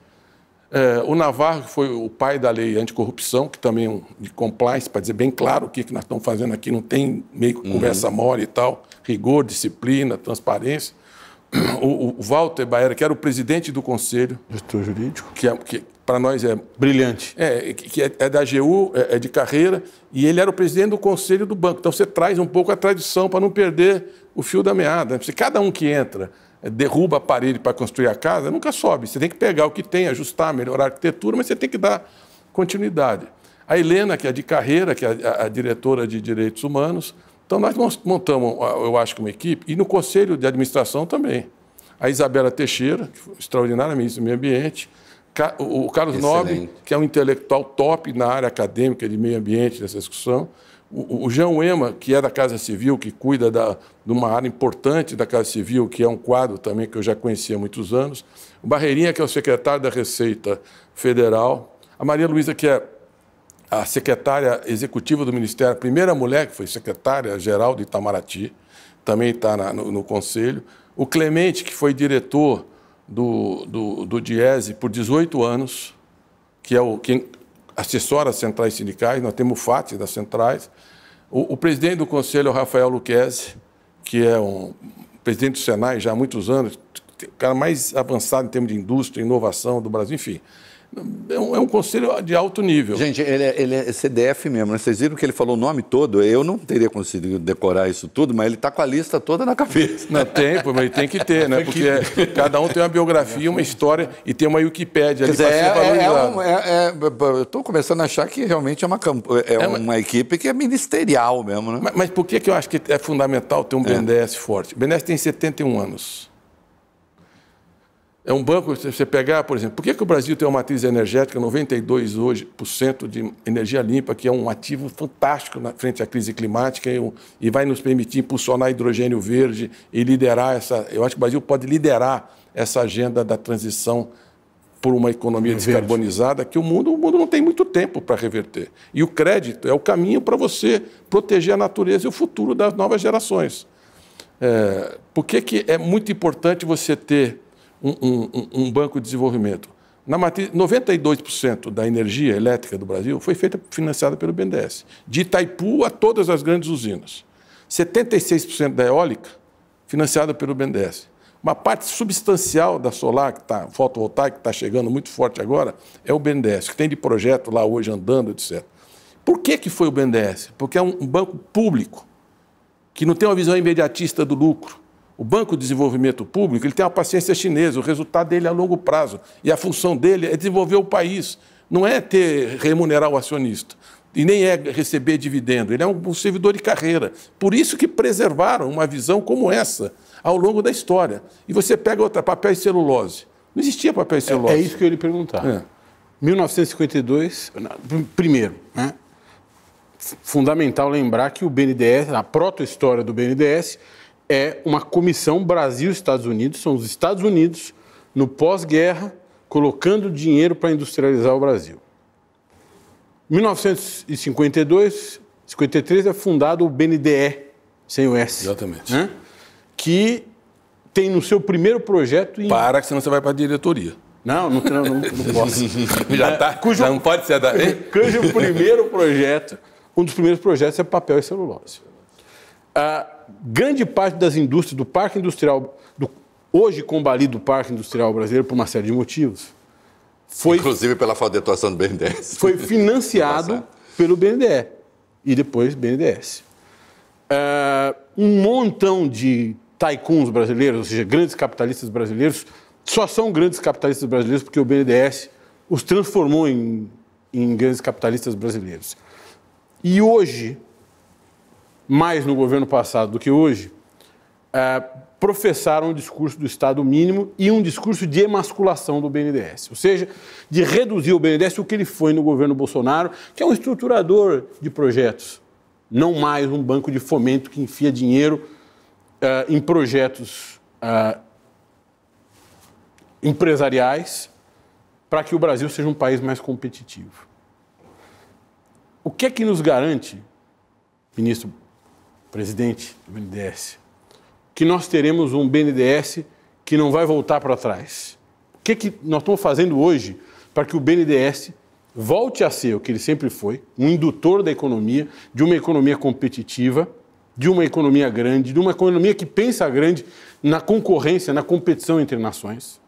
É, o Navarro, que foi o pai da lei anticorrupção, que também é um de compliance, para dizer bem claro o que, que nós estamos fazendo aqui, não tem meio uhum. conversa mole e tal, rigor, disciplina, transparência. O, o Walter Baera, que era o presidente do conselho. Gestor jurídico. Que, é, que para nós é. Brilhante. É, que é, é da AGU, é, é, de carreira, e ele era o presidente do conselho do banco. Então você traz um pouco a tradição para não perder o fio da meada. Se cada um que entra é, derruba a parede para construir a casa, nunca sobe. Você tem que pegar o que tem, ajustar, melhorar a arquitetura, mas você tem que dar continuidade. A Helena, que é de carreira, que é a, a diretora de direitos humanos, então, nós montamos, eu acho, uma equipe, e no conselho de administração também. A Isabela Teixeira, extraordinária ministra do Meio Ambiente, o Carlos Excelente. Nobre, que é um intelectual top na área acadêmica de meio ambiente, dessa discussão, o, o João Ema, que é da Casa Civil, que cuida da, de uma área importante da Casa Civil, que é um quadro também que eu já conhecia há muitos anos, o Barreirinha, que é o secretário da Receita Federal, a Maria Luísa, que é a secretária executiva do Ministério, a primeira mulher que foi secretária-geral de Itamaraty, também está no, no, conselho. O Clemente, que foi diretor do, do, do Diese por 18 anos, que é o quem assessora as centrais sindicais, nós temos o FAT das centrais. O, o presidente do conselho é o Rafael Luquezzi, que é um presidente do Senai já há muitos anos, o cara mais avançado em termos de indústria, inovação do Brasil, enfim. É um, é um, conselho de alto nível. Gente, ele é, ele é, CDF mesmo, né? Vocês viram que ele falou o nome todo? Eu não teria conseguido decorar isso tudo, mas ele está com a lista toda na cabeça. Não, tem, mas tem que ter, né? Porque é, cada um tem uma biografia, uma história e tem uma Wikipédia ali para ser é, é, um, é, Eu estou começando a achar que realmente é uma, é, uma, uma equipe que é ministerial mesmo, né? Mas, mas, por que, que eu acho que é fundamental ter um BNDES forte? O BNDES tem 71 anos. É um banco, se você pegar, por exemplo, por que, que o Brasil tem uma matriz energética 92% hoje por cento de energia limpa, que é um ativo fantástico na frente à crise climática e, e vai nos permitir impulsionar hidrogênio verde e liderar essa. Eu acho que o Brasil pode liderar essa agenda da transição por uma economia descarbonizada que o mundo, o mundo não tem muito tempo para reverter. E o crédito é o caminho para você proteger a natureza e o futuro das novas gerações. É, por que, que é muito importante você ter um, um, um banco de desenvolvimento. Na matriz, 92% da energia elétrica do Brasil foi feita financiada pelo BNDES, de Itaipu a todas as grandes usinas. 76% da eólica financiada pelo BNDES. Uma parte substancial da solar, que está fotovoltaica, que está chegando muito forte agora, é o BNDES, que tem de projeto lá hoje andando, etc. Por que, que foi o BNDES? Porque é um banco público, que não tem uma visão imediatista do lucro. O Banco de Desenvolvimento Público ele tem uma paciência chinesa, o resultado dele é a longo prazo. E a função dele é desenvolver o país, não é ter remunerar o acionista. E nem é receber dividendo, ele é um servidor de carreira. Por isso que preservaram uma visão como essa ao longo da história. E você pega outra, papel e celulose. Não existia papel e celulose. É, é isso que eu ia lhe perguntar. É. 1952, primeiro, né? fundamental lembrar que o BNDES, a proto-história do BNDES, é uma comissão Brasil-Estados Unidos, são os Estados Unidos, no pós-guerra, colocando dinheiro para industrializar o Brasil. Em 1952, 53 é fundado o BNDE, sem o S. Exatamente. Né? Que tem no seu primeiro projeto. Em... Para, que senão você vai para a diretoria. Não, não, não, não, posso. já está. Cujo, não pode ser da. Cujo primeiro projeto, um dos primeiros projetos é papel e celulose. Ah, grande parte das indústrias do parque industrial, do, hoje combalido parque industrial brasileiro por uma série de motivos, foi inclusive pela falta de atuação do BNDES. Foi financiado pelo BNDE e depois BNDES. Uh, um montão de taicuns brasileiros, ou seja, grandes capitalistas brasileiros, só são grandes capitalistas brasileiros porque o BNDES os transformou em, em grandes capitalistas brasileiros. E hoje, mais no governo passado do que hoje, uh, professaram um discurso do Estado mínimo e um discurso de emasculação do BNDES, ou seja, de reduzir o BNDES o que ele foi no governo Bolsonaro, que é um estruturador de projetos, não mais um banco de fomento que enfia dinheiro uh, em projetos uh, empresariais para que o Brasil seja um país mais competitivo. O que é que nos garante, ministro presidente do BNDES, que nós teremos um BNDES que não vai voltar para trás? O que, que nós estamos fazendo hoje para que o BNDES volte a ser o que ele sempre foi, um indutor da economia, de uma economia competitiva, de uma economia grande, de uma economia que pensa grande na concorrência, na competição entre nações,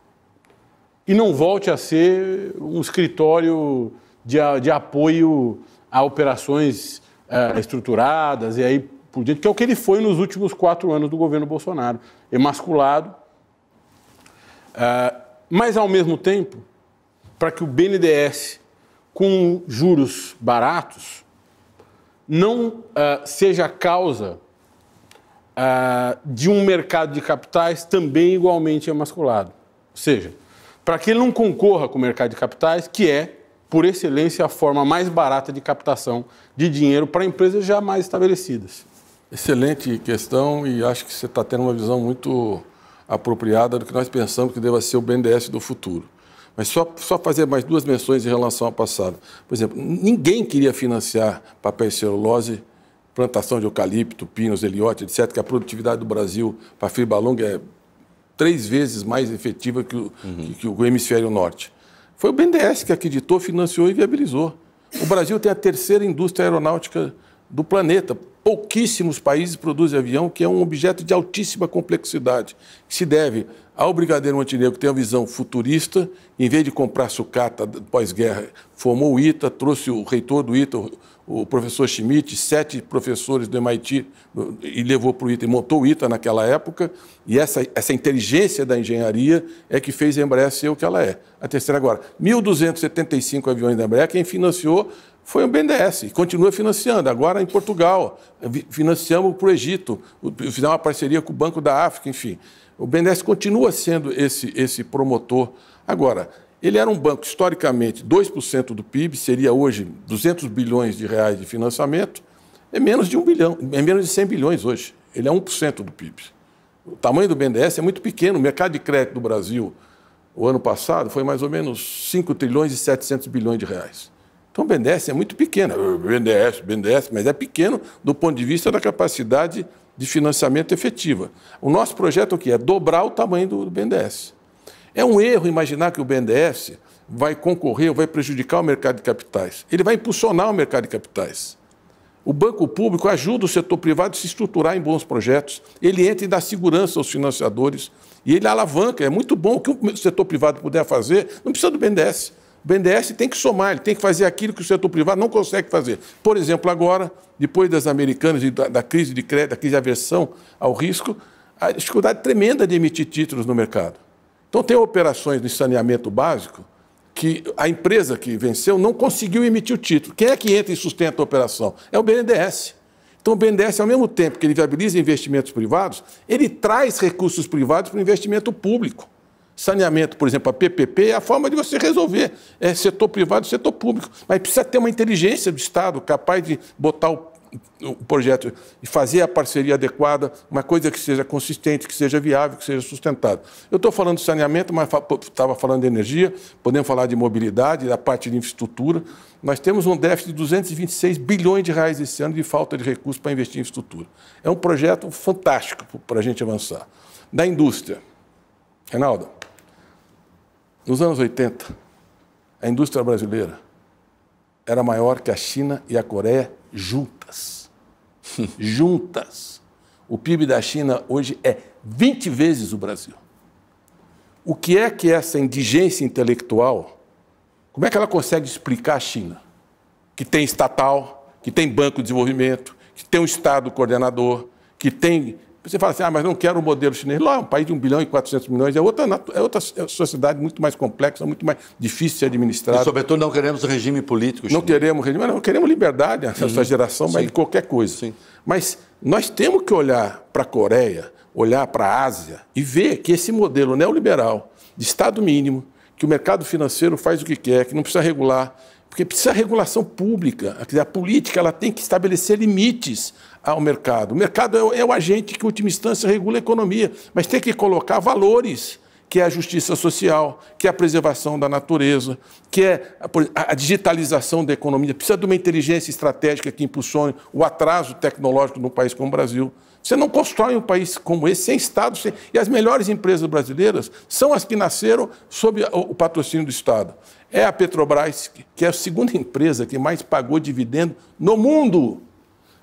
e não volte a ser um escritório de, de apoio a operações uh, estruturadas e aí por diante, que é o que ele foi nos últimos quatro anos do governo Bolsonaro, emasculado. Uh, mas, ao mesmo tempo, para que o BNDES com juros baratos não uh, seja causa uh, de um mercado de capitais também igualmente emasculado. Ou seja, para que ele não concorra com o mercado de capitais, que é, por excelência, a forma mais barata de captação de dinheiro para empresas já mais estabelecidas. Excelente questão e acho que você está tendo uma visão muito apropriada do que nós pensamos que deva ser o BNDES do futuro. Mas só, só fazer mais duas menções em relação ao passado. Por exemplo, ninguém queria financiar papel e celulose, plantação de eucalipto, pinos, eliote, etc., que a produtividade do Brasil para fibra longa é três vezes mais efetiva que o, uhum. que, que o hemisfério norte. Foi o BNDES que acreditou, financiou e viabilizou. O Brasil tem a terceira indústria aeronáutica do planeta. Pouquíssimos países produzem avião, que é um objeto de altíssima complexidade, que se deve ao Brigadeiro Montenegro, que tem uma visão futurista, em vez de comprar sucata pós-guerra, formou o ITA, trouxe o reitor do ITA, o professor Schmidt, sete professores do MIT, e levou para o ITA, e montou o ITA naquela época, e essa, essa inteligência da engenharia é que fez a Embraer ser o que ela é. A terceira agora, 1.275 aviões da Embraer, quem financiou foi o BNDES, e continua financiando. Agora em Portugal, financiamos para o Egito, fizemos uma parceria com o Banco da África, enfim. O BNDES continua sendo esse, esse promotor. Agora, ele era um banco, historicamente, 2% do PIB, seria hoje 200 bilhões de reais de financiamento, é menos de um bilhão, é menos de 100 bilhões hoje. Ele é 1% do PIB. O tamanho do BNDES é muito pequeno. O mercado de crédito do Brasil, o ano passado, foi mais ou menos 5 trilhões e 700 bilhões de reais. Então o BNDES é muito pequeno. O BNDES, BNDES, mas é pequeno do ponto de vista da capacidade de financiamento efetiva. O nosso projeto aqui é dobrar o tamanho do BNDES. É um erro imaginar que o BNDES vai concorrer ou vai prejudicar o mercado de capitais. Ele vai impulsionar o mercado de capitais. O banco público ajuda o setor privado a se estruturar em bons projetos. Ele entra e dá segurança aos financiadores. E ele alavanca. É muito bom o que o setor privado puder fazer. Não precisa do BNDES. O BNDES tem que somar, ele tem que fazer aquilo que o setor privado não consegue fazer. Por exemplo, agora, depois das americanas e da, da crise de crédito, da crise de aversão ao risco, a dificuldade tremenda de emitir títulos no mercado. Então, tem operações de saneamento básico que a empresa que venceu não conseguiu emitir o título. Quem é que entra e sustenta a operação? É o BNDES. Então, o BNDES, ao mesmo tempo que ele viabiliza investimentos privados, ele traz recursos privados para o investimento público. Saneamento, por exemplo, a PPP é a forma de você resolver. É setor privado e setor público. Mas precisa ter uma inteligência do Estado capaz de botar o o projeto e fazer a parceria adequada, uma coisa que seja consistente, que seja viável, que seja sustentada. Eu estou falando de saneamento, mas estava falando de energia, podemos falar de mobilidade, da parte de infraestrutura. Nós temos um déficit de 226 bilhões de reais esse ano de falta de recursos para investir em infraestrutura. É um projeto fantástico para a gente avançar. Da indústria. Reinaldo, nos anos 80, a indústria brasileira era maior que a China e a Coreia juntas. juntas. O PIB da China hoje é 20 vezes o Brasil. O que é que essa indigência intelectual Como é que ela consegue explicar a China, que tem estatal, que tem banco de desenvolvimento, que tem um Estado coordenador, que tem. Você fala assim, ah, mas não quero o modelo chinês. Lá, um país de 1 bilhão e 400 milhões, é outra, é outra sociedade muito mais complexa, muito mais difícil de administrar. E, sobretudo, não queremos regime político chinês. Não queremos regime, não queremos liberdade, essa uhum. geração, mas Sim. de qualquer coisa. Sim. Mas nós temos que olhar para a Coreia, olhar para a Ásia e ver que esse modelo neoliberal, de Estado mínimo, que o mercado financeiro faz o que quer, que não precisa regular, porque precisa regulação pública. A política ela tem que estabelecer limites ao mercado. O mercado é o, é o agente que, em última instância, regula a economia, mas tem que colocar valores que é a justiça social, que é a preservação da natureza, que é a, digitalização da economia. Precisa de uma inteligência estratégica que impulsione o atraso tecnológico num país como o Brasil. Você não constrói um país como esse sem Estado. Sem... E as melhores empresas brasileiras são as que nasceram sob o patrocínio do Estado. É a Petrobras, que é a segunda empresa que mais pagou dividendo no mundo.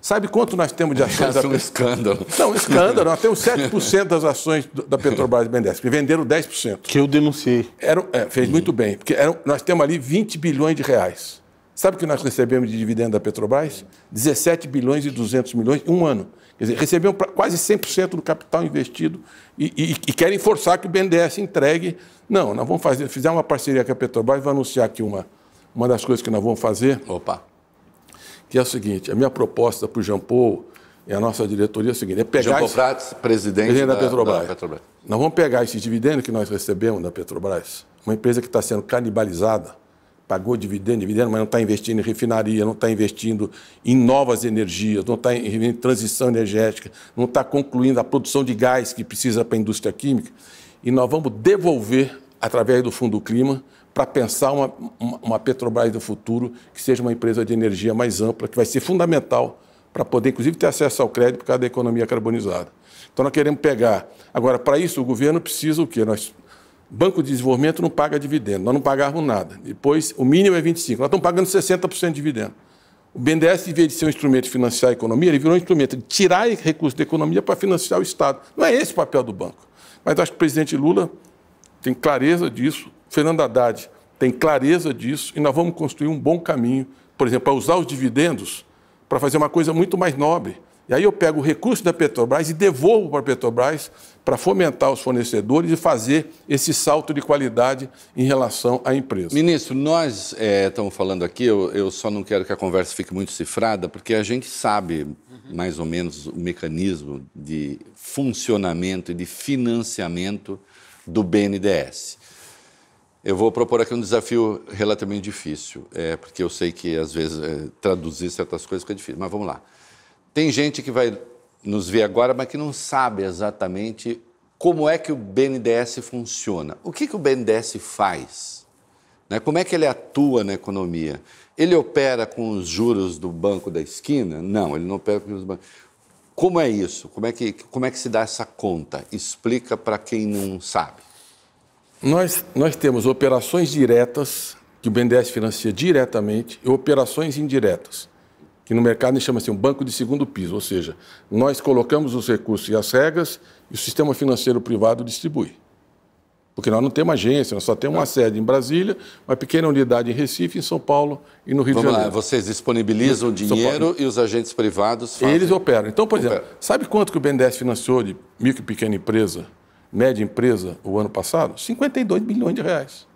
Sabe quanto nós temos de ações da Petrobras? É um escândalo. Não, um escândalo. Nós temos 7% das ações da Petrobras e BNDES, que venderam 10%. Que eu denunciei. Era, é, fez uhum. muito bem, porque era, nós temos ali 20 bilhões de reais. Sabe o que nós recebemos de dividendo da Petrobras? 17 bilhões e 200 milhões em um ano. Quer dizer, recebemos quase 100% do capital investido e, e, e, querem forçar que o BNDES entregue. Não, nós vamos fazer, fizer uma parceria com a Petrobras, vou anunciar aqui uma, uma das coisas que nós vamos fazer. Opa. Que é o seguinte, a minha proposta para o Jean Paul e a nossa diretoria é o seguinte, é pegar... Jean Paul Prats, presidente, presidente da, da, Petrobras. da, Petrobras. Nós vamos pegar esses dividendos que nós recebemos da Petrobras, uma empresa que está sendo canibalizada, pagou dividendo, dividendo, mas não está investindo em refinaria, não está investindo em novas energias, não está em transição energética, não está concluindo a produção de gás que precisa para a indústria química. E nós vamos devolver, através do Fundo Clima, para pensar uma, uma Petrobras do futuro que seja uma empresa de energia mais ampla, que vai ser fundamental para poder, inclusive, ter acesso ao crédito por causa da economia carbonizada. Então, nós queremos pegar. Agora, para isso, o governo precisa o quê? Nós Banco de Desenvolvimento não paga dividendo, nós não pagávamos nada. Depois, o mínimo é 25%, nós estamos pagando 60% de dividendo. O BNDES, em vez de ser um instrumento de financiar a economia, ele virou um instrumento de tirar recursos da economia para financiar o Estado. Não é esse o papel do banco. Mas acho que o presidente Lula tem clareza disso, Fernando Haddad tem clareza disso, e nós vamos construir um bom caminho, por exemplo, para usar os dividendos para fazer uma coisa muito mais nobre e aí eu pego o recurso da Petrobras e devolvo para a Petrobras para fomentar os fornecedores e fazer esse salto de qualidade em relação à empresa. Ministro, nós é, estamos falando aqui, eu, eu, só não quero que a conversa fique muito cifrada, porque a gente sabe mais ou menos o mecanismo de funcionamento e de financiamento do BNDES. Eu vou propor aqui um desafio relativamente difícil, é, porque eu sei que às vezes é, traduzir certas coisas fica difícil, mas vamos lá. Tem gente que vai nos ver agora, mas que não sabe exatamente como é que o BNDES funciona. O que, que o BNDES faz? Né? Como é que ele atua na economia? Ele opera com os juros do banco da esquina? Não, ele não opera com os bancos. Como é isso? Como é que, como é que se dá essa conta? Explica para quem não sabe. Nós, nós temos operações diretas, que o BNDES financia diretamente, e operações indiretas que no mercado chama assim um banco de segundo piso, ou seja, nós colocamos os recursos e as regras e o sistema financeiro privado distribui. Porque nós não temos agência, nós só temos uma sede em Brasília, uma pequena unidade em Recife, em São Paulo e no Rio Vamos de Janeiro. Lá, vocês disponibilizam o dinheiro e os agentes privados fazem... Eles operam. Então, por exemplo, sabe quanto que o BNDES financiou de micro e pequena empresa, média empresa, o ano passado? 52 bilhões de reais.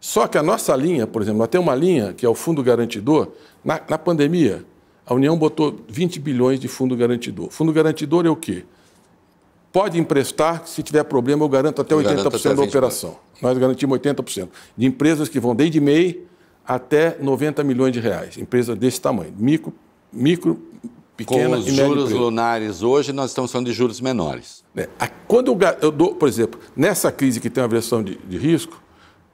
Só que a nossa linha, por exemplo, nós temos uma linha que é o Fundo Garantidor. Na, na pandemia, a União botou 20 bilhões de fundo garantidor. Fundo garantidor é o quê? Pode emprestar, se tiver problema, eu garanto até 80% até da operação. Nós garantimos 80%. De empresas que vão desde MEI até 90 milhões de reais. Empresa desse tamanho. Micro, micro pequena Com os juros lunares hoje, nós estamos falando de juros menores. É, quando eu, eu, dou, por exemplo, nessa crise que tem a versão de, de risco,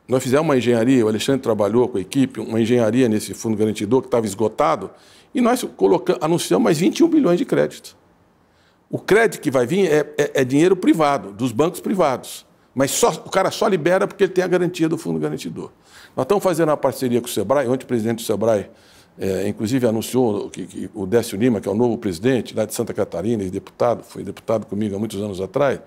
nós fizemos uma engenharia, o Alexandre trabalhou com a equipe, uma engenharia nesse fundo garantidor que estava esgotado, e nós colocamos, anunciamos mais 21 bilhões de créditos. O crédito que vai vir é, é, é dinheiro privado, dos bancos privados. Mas só, o cara só libera porque ele tem a garantia do fundo garantidor. Nós estamos fazendo uma parceria com o Sebrae, ontem o presidente do Sebrae, é, inclusive, anunciou que, que, o Décio Lima, que é o novo presidente lá de Santa Catarina, deputado, foi deputado comigo há muitos anos atrás,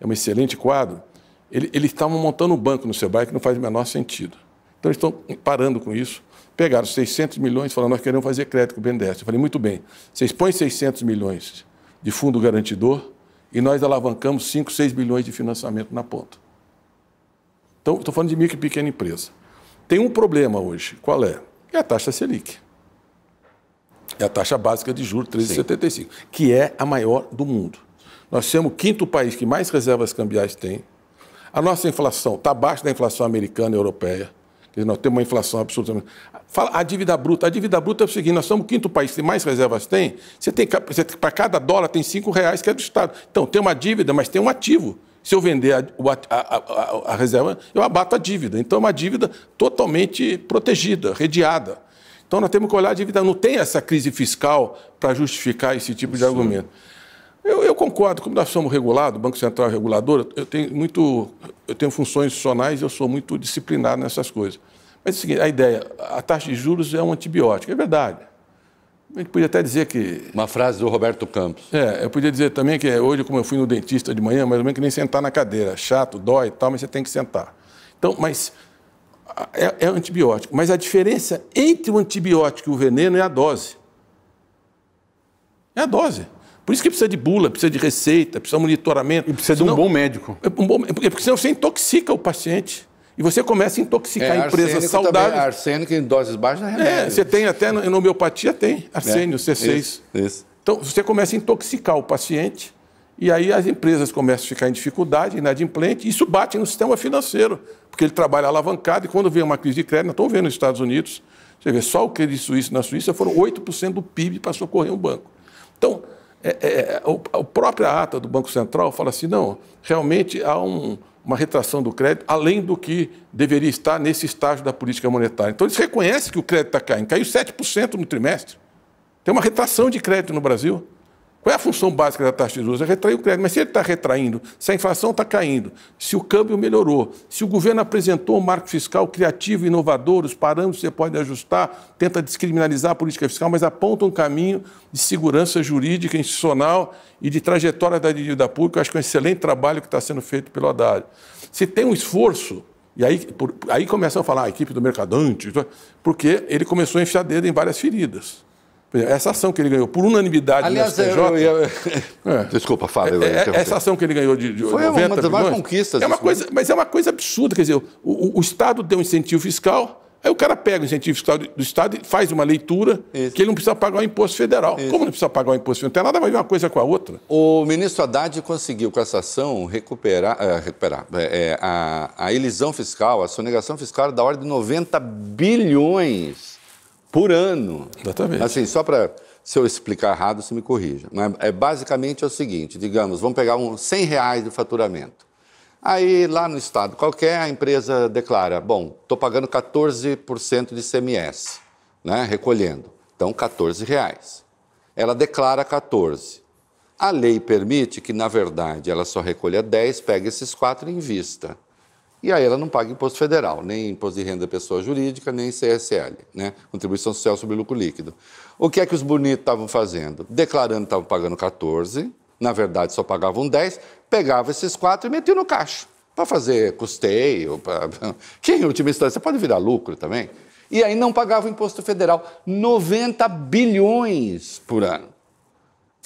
é um excelente quadro. Ele, eles estavam montando um banco no Sebrae que não faz o menor sentido. Então, eles estão parando com isso. Pegaram 600 milhões e falaram, nós queremos fazer crédito com o BNDES. Eu falei, muito bem, vocês põem 600 milhões de fundo garantidor e nós alavancamos 5, 6 bilhões de financiamento na ponta. Então, estou falando de micro e pequena empresa. Tem um problema hoje. Qual é? É a taxa Selic. É a taxa básica de juros, 13,75, que é a maior do mundo. Nós somos o quinto país que mais reservas cambiais tem. A nossa inflação está abaixo da inflação americana e europeia. Quer dizer, nós temos uma inflação absolutamente. Fala, a dívida bruta. A dívida bruta é o seguinte: nós somos o quinto país que mais reservas tem. Você tem para cada dólar tem cinco reais que é do Estado. Então tem uma dívida, mas tem um ativo. Se eu vender a, a, a, a reserva, eu abato a dívida. Então é uma dívida totalmente protegida, redeada. Então nós temos que olhar a dívida. Não tem essa crise fiscal para justificar esse tipo de argumento. Eu, eu, concordo, como nós somos regulados, o Banco Central é regulador, eu tenho muito, eu tenho funções institucionais e eu sou muito disciplinado nessas coisas. Mas é o seguinte, a ideia, a taxa de juros é um antibiótico, é verdade. A gente podia até dizer que. Uma frase do Roberto Campos. É, eu podia dizer também que hoje, como eu fui no dentista de manhã, mais ou menos que nem sentar na cadeira. Chato, dói e tal, mas você tem que sentar. Então, mas é, é antibiótico. Mas a diferença entre o antibiótico e o veneno é a dose. É a dose. Por isso que precisa de bula, precisa de receita, precisa de monitoramento. E precisa senão, de um bom médico. É um bom, porque senão você intoxica o paciente. E você começa a intoxicar é, empresas saudáveis. Também, arsênico em doses baixas é remédio. É, você tem até na homeopatia, tem arsênio, é, C6. Isso, isso. Então, você começa a intoxicar o paciente e aí as empresas começam a ficar em dificuldade, inadimplente, e isso bate no sistema financeiro, porque ele trabalha alavancado e quando vem uma crise de crédito, nós estamos vendo nos Estados Unidos, você vê, só o crédito suíço na Suíça foram 8% do PIB para socorrer um banco. Então, é, é, a própria ata do Banco Central fala assim, não, realmente há um, uma retração do crédito, além do que deveria estar nesse estágio da política monetária. Então, eles reconhecem que o crédito está caindo, caiu 7% no trimestre. Tem uma retração de crédito no Brasil. Qual é a função básica da taxa de juros? É retrair o crédito. Mas se ele está retraindo, se a inflação está caindo, se o câmbio melhorou, se o governo apresentou um marco fiscal criativo, inovador, os parâmetros você pode ajustar, tenta descriminalizar a política fiscal, mas aponta um caminho de segurança jurídica, institucional e de trajetória da dívida pública, eu acho que é um excelente trabalho que está sendo feito pelo Haddad. Se tem um esforço, e aí, por, aí começam a falar a equipe do Mercadante, porque ele começou a enfiar dedo em várias feridas. Essa ação que ele ganhou por unanimidade Aliás, no STJ... Eu, eu, é. Desculpa, fala. É, é essa ação que ele ganhou de, de Foi 90 uma das maiores conquistas. É uma coisa, mas é uma coisa absurda. Quer dizer, o, o, o, Estado deu um incentivo fiscal, aí o cara pega o incentivo fiscal do, do Estado e faz uma leitura Isso. que ele não precisa pagar o imposto federal. Isso. Como não precisa pagar o imposto federal? Não tem nada a ver uma coisa com a outra. O ministro Haddad conseguiu, com essa ação, recuperar, é, recuperar é, a, a elisão fiscal, a sonegação fiscal da ordem de 90 bilhões por ano. Exatamente. Assim, só para se eu explicar errado, você me corrija. Mas é basicamente é o seguinte: digamos, vamos pegar um 100 reais de faturamento. Aí, lá no estado qualquer, a empresa declara: bom, estou pagando 14% de CMS, né, recolhendo. Então, 14 reais. Ela declara 14. A lei permite que, na verdade, ela só recolha 10, pega esses 4 e invista. E aí ela não paga imposto federal, nem imposto de renda da pessoa jurídica, nem CSL, né? Contribuição Social sobre Lucro Líquido. O que é que os bonitos estavam fazendo? Declarando que estavam pagando 14, na verdade só pagavam 10, pegava esses quatro e metia no caixa para fazer custeio, pra... que em última instância pode virar lucro também. E aí não pagava imposto federal, 90 bilhões por ano.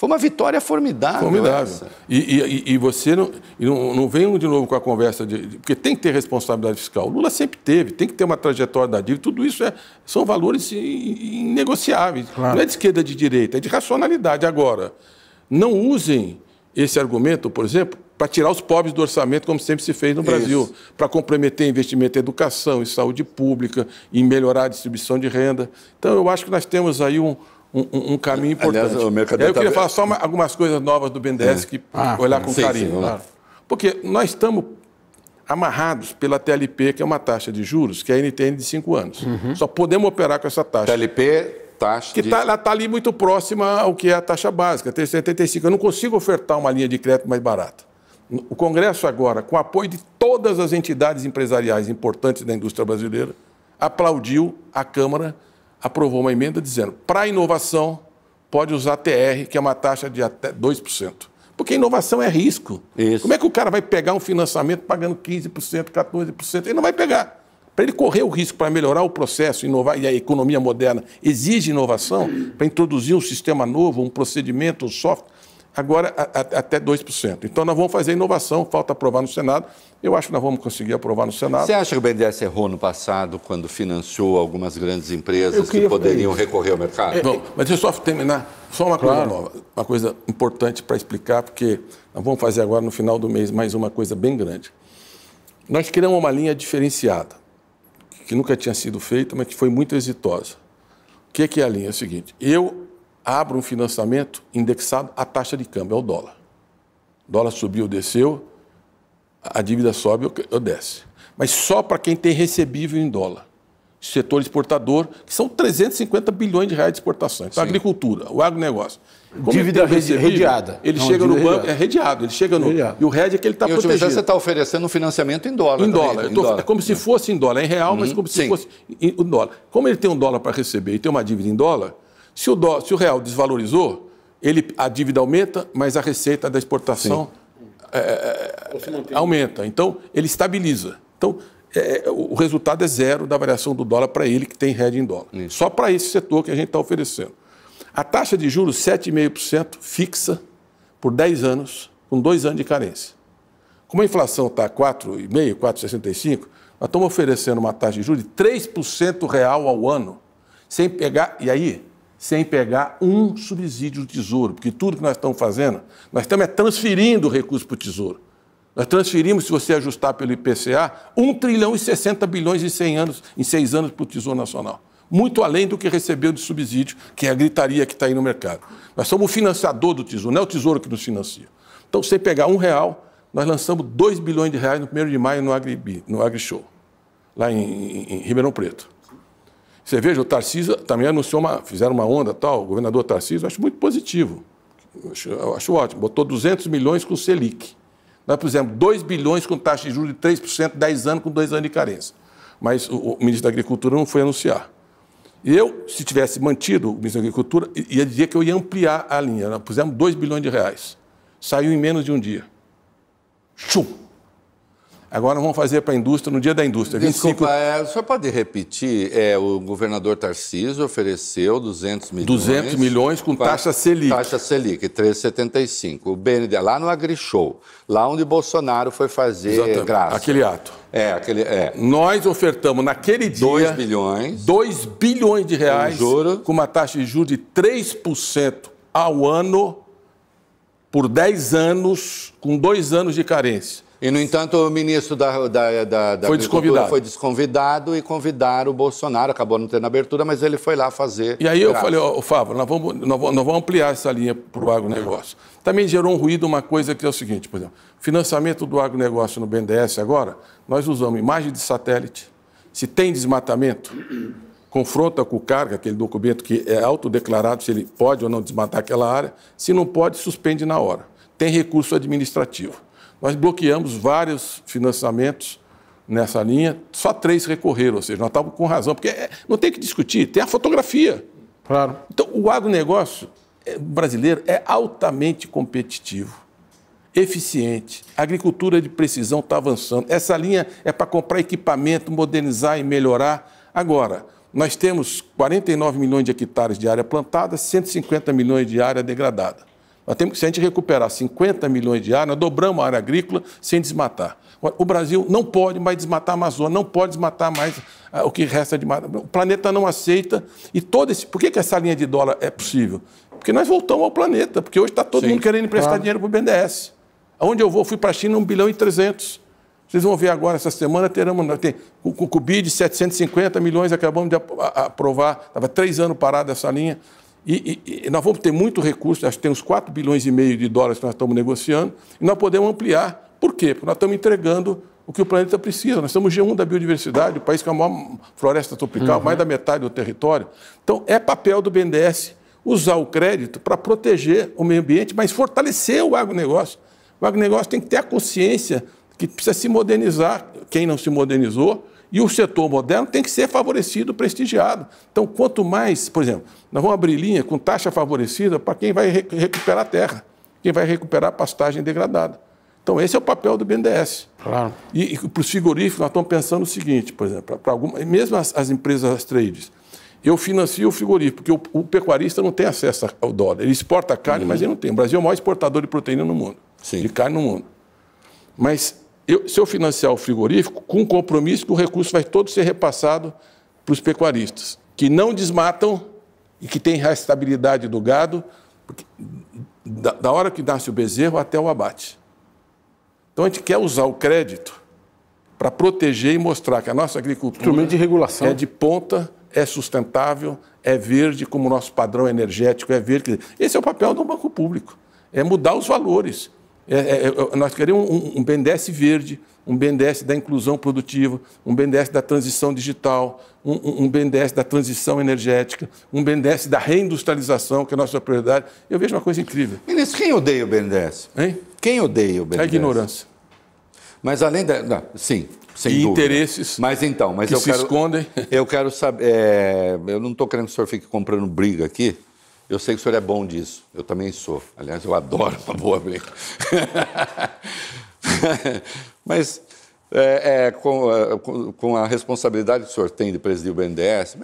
Foi uma vitória formidável. Formidável. E, e, e, você não, e não, não vem de novo com a conversa de, de, Porque tem que ter responsabilidade fiscal. O Lula sempre teve, tem que ter uma trajetória da dívida. Tudo isso é, são valores inegociáveis. Claro. Não é de esquerda de direita, é de racionalidade. Agora, não usem esse argumento, por exemplo, para tirar os pobres do orçamento, como sempre se fez no Brasil, para comprometer investimento em educação, em saúde pública, em melhorar a distribuição de renda. Então, eu acho que nós temos aí um um, um caminho importante. Aliás, o eu queria tá... falar só uma, algumas coisas novas do BNDES é. que ah, olhar com sim, carinho. Sim, claro. Porque nós estamos amarrados pela TLP, que é uma taxa de juros, que é a NTN de 5 anos. Uhum. Só podemos operar com essa taxa. TLP, taxa que de... tá, ela está ali muito próxima ao que é a taxa básica, 375. Eu não consigo ofertar uma linha de crédito mais barata. O Congresso agora, com apoio de todas as entidades empresariais importantes da indústria brasileira, aplaudiu a Câmara aprovou uma emenda dizendo para inovação pode usar TR, que é uma taxa de até 2%. Porque inovação é risco. Isso. Como é que o cara vai pegar um financiamento pagando 15%, 14%? Ele não vai pegar. para ele correr o risco para melhorar o processo, inovar, e a economia moderna exige inovação, para introduzir um sistema novo, um procedimento, um software, agora a, a, até 2%. Então nós vamos fazer inovação, falta aprovar no Senado. Eu acho que nós vamos conseguir aprovar no Senado. Você acha que o BNDES errou no passado quando financiou algumas grandes empresas que poderiam recorrer ao mercado? É, Bom, mas deixa eu só terminar. Só uma claro. coisa nova, uma coisa importante para explicar, porque nós vamos fazer agora no final do mês mais uma coisa bem grande. Nós criamos uma linha diferenciada, que nunca tinha sido feita, mas que foi muito exitosa. O que é, é a linha? É o seguinte: eu abro um financiamento indexado à taxa de câmbio, ao dólar. O dólar subiu, desceu, a dívida sobe ou desce. Mas só para quem tem recebível em dólar. Setor exportador, que são 350 bilhões de reais de exportação. Então, a agricultura, o agronegócio. Como dívida rediada. Ele Não, chega no banco, rediada. é rediado, ele chega no. Rediado. E o RED é que ele está protegido. Você está oferecendo um financiamento em dólar. Em dólar. Em tô, dólar. É como se fosse em dólar. É em real, uhum, mas como se sim. fosse em dólar. Como ele tem um dólar para receber e tem uma dívida em dólar, se o, dólar, se o real desvalorizou, ele, a dívida aumenta, mas a receita da exportação é, é, aumenta. Então, ele estabiliza. Então, é, o resultado é zero da variação do dólar para ele que tem rede em dólar. Isso. Só para esse setor que a gente está oferecendo. A taxa de juros 7,5% fixa por 10 anos, com dois anos de carência. Como a inflação está 4,5%, 4,65%, nós estamos oferecendo uma taxa de juros de 3% real ao ano, sem pegar. E aí, sem pegar um subsídio do Tesouro, porque tudo que nós estamos fazendo, nós estamos é transferindo recursos para o Tesouro. Nós transferimos, se você ajustar pelo IPCA, 1 trilhão e 60 bilhões em 100 anos, em seis anos para o Tesouro Nacional. Muito além do que recebeu de subsídio, que é a gritaria que está aí no mercado. Nós somos o financiador do Tesouro, não é o Tesouro que nos financia. Então, sem pegar um real, nós lançamos 2 bilhões de reais no 1 de maio no AgriBi, no AgriShow, lá em, em, em Ribeirão Preto. Você veja, o Tarcísio também anunciou uma, fizeram uma onda tal, o governador Tarcísio, acho muito positivo. Acho, acho ótimo. Botou 200 milhões com Selic. Nós pusemos 2 bilhões com taxa de juros de 3%, 10 anos com 2 anos de carência. Mas o, o, ministro da Agricultura não foi anunciar. Eu, se tivesse mantido o ministro da Agricultura, ia dizer que eu ia ampliar a linha. Nós pusemos 2 bilhões de reais. Saiu em menos de um dia. Chum! Agora vamos fazer para a indústria no dia da indústria. Desculpa, 25... é, o senhor pode repetir? É, o governador Tarcísio ofereceu 200 milhões. 200 milhões com taxa Selic. Taxa Selic, 3,75. O BND, lá no AgriShow, lá onde Bolsonaro foi fazer Exatamente. graça. Aquele ato. É, aquele. É. Nós ofertamos naquele dia. 2 bilhões. 2 bilhões de reais. Com, com uma taxa de juros de 3% ao ano por 10 anos, com dois anos de carência. E, no entanto, o ministro da, da, da, da foi, desconvidado. foi desconvidado e convidaram o Bolsonaro. Acabou não tendo abertura, mas ele foi lá fazer. E aí eu falei, ó, Fábio, nós vamos, nós vamos, nós vamos ampliar essa linha para o agronegócio. Também gerou um ruído uma coisa que é o seguinte, por exemplo, financiamento do agronegócio no BNDES agora, nós usamos imagem de satélite. Se tem desmatamento, confronta com o carga, aquele documento que é autodeclarado se ele pode ou não desmatar aquela área. Se não pode, suspende na hora. Tem recurso administrativo. Nós bloqueamos vários financiamentos nessa linha, só três recorreram, ou seja, nós estávamos com razão, porque é, não tem que discutir, tem a fotografia. Claro. Então, o agronegócio é, brasileiro é altamente competitivo, eficiente. A agricultura de precisão está avançando. Essa linha é para comprar equipamento, modernizar e melhorar. Agora, nós temos 49 milhões de hectares de área plantada, 150 milhões de área degradada. Nós temos que, se a gente recuperar 50 milhões de áreas, nós dobramos a área agrícola sem desmatar. O Brasil não pode mais desmatar a Amazônia, não pode desmatar mais ah, o que resta de mata. O planeta não aceita. E todo esse. Por que, que essa linha de dólar é possível? Porque nós voltamos ao planeta, porque hoje está todo Sim, mundo querendo emprestar claro. dinheiro para o BNDES. Onde eu vou, fui para a China 1 bilhão e 300. Vocês vão ver agora, essa semana, teremos, tem o, o BID 750 milhões, acabamos de aprovar, estava três anos parado essa linha. E, e, e, nós vamos ter muito recurso, acho que tem uns 4 bilhões e meio de dólares que nós estamos negociando, e nós podemos ampliar. Por quê? Porque nós estamos entregando o que o planeta precisa. Nós somos G1 da biodiversidade, o país com a maior floresta tropical, uhum. mais da metade do território. Então, é papel do BNDES usar o crédito para proteger o meio ambiente, mas fortalecer o agronegócio. O agronegócio tem que ter a consciência que precisa se modernizar. Quem não se modernizou, e o setor moderno tem que ser favorecido, prestigiado. Então, quanto mais, por exemplo, nós vamos abrir linha com taxa favorecida para quem vai recuperar a terra, quem vai recuperar a pastagem degradada. Então, esse é o papel do BNDES. Claro. E, e para os frigoríficos, nós estamos pensando o seguinte, por exemplo, para algumas, mesmo as, as empresas as trades, eu financio o frigorífico, porque o, o, pecuarista não tem acesso ao dólar. Ele exporta carne, uhum. mas ele não tem. O Brasil é o maior exportador de proteína no mundo, Sim. de carne no mundo. Mas eu, se eu financiar o frigorífico, com o compromisso que o recurso vai todo ser repassado para os pecuaristas, que não desmatam e que têm restabilidade do gado, da, da hora que nasce o bezerro até o abate. Então a gente quer usar o crédito para proteger e mostrar que a nossa agricultura de regulação. é de ponta, é sustentável, é verde, como o nosso padrão energético é verde. Esse é o papel do banco público, é mudar os valores. É, é, nós queremos um, um BNDES verde, um BNDES da inclusão produtiva, um BNDES da transição digital, um, um BNDES da transição energética, um BNDES da reindustrialização, que é a nossa prioridade. Eu vejo uma coisa incrível. Ministro, quem odeia o BNDES? Hein? Quem odeia o BNDES? A ignorância. Mas além da. Não, sim, sem e dúvida. interesses mas então, mas que eu se quero, escondem. Eu quero saber. É, eu não estou querendo que o senhor fique comprando briga aqui. Eu sei que o senhor é bom disso. Eu também sou. Aliás, eu adoro uma boa briga. mas é, é, com, é, com, a responsabilidade que o senhor tem de presidir o BNDES,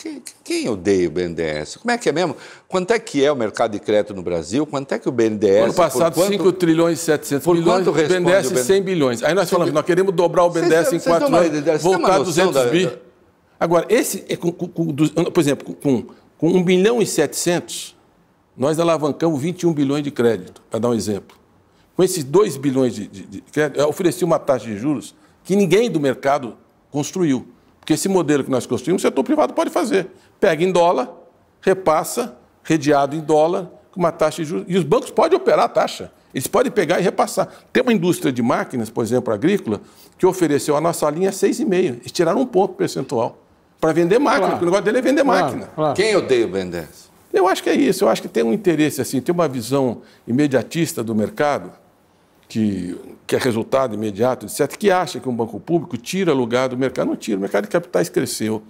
quem, quem odeia o BNDES? Como é que é mesmo? Quanto é que é o mercado de crédito no Brasil? Quanto é que o BNDES... Ano passado, quanto, 5 trilhões e 700 por milhões, o BNDES o BNDES 100 bilhões. Aí nós falamos, nós queremos dobrar o BNDES em 4 anos, voltar a 200 da... bi. Agora, esse, é com, com, com, por exemplo, com, com 1 bilhão e 700, nós alavancamos 21 bilhões de crédito, para dar um exemplo. Com esses 2 bilhões de, de, de crédito, eu ofereci uma taxa de juros que ninguém do mercado construiu. Porque esse modelo que nós construímos, o setor privado pode fazer. Pega em dólar, repassa, redeado em dólar, com uma taxa de juros. E os bancos podem operar a taxa. Eles podem pegar e repassar. Tem uma indústria de máquinas, por exemplo, agrícola, que ofereceu a nossa linha 6,5. Eles tiraram um ponto percentual para vender máquina, claro. porque o negócio dele é vender claro, máquina. Claro. Quem odeia o Ben 10? Eu acho que é isso. Eu acho que tem um interesse, assim, tem uma visão imediatista do mercado que, que é resultado imediato, etc., que acha que um banco público tira lugar do mercado. Não tira, o mercado de capitais cresceu.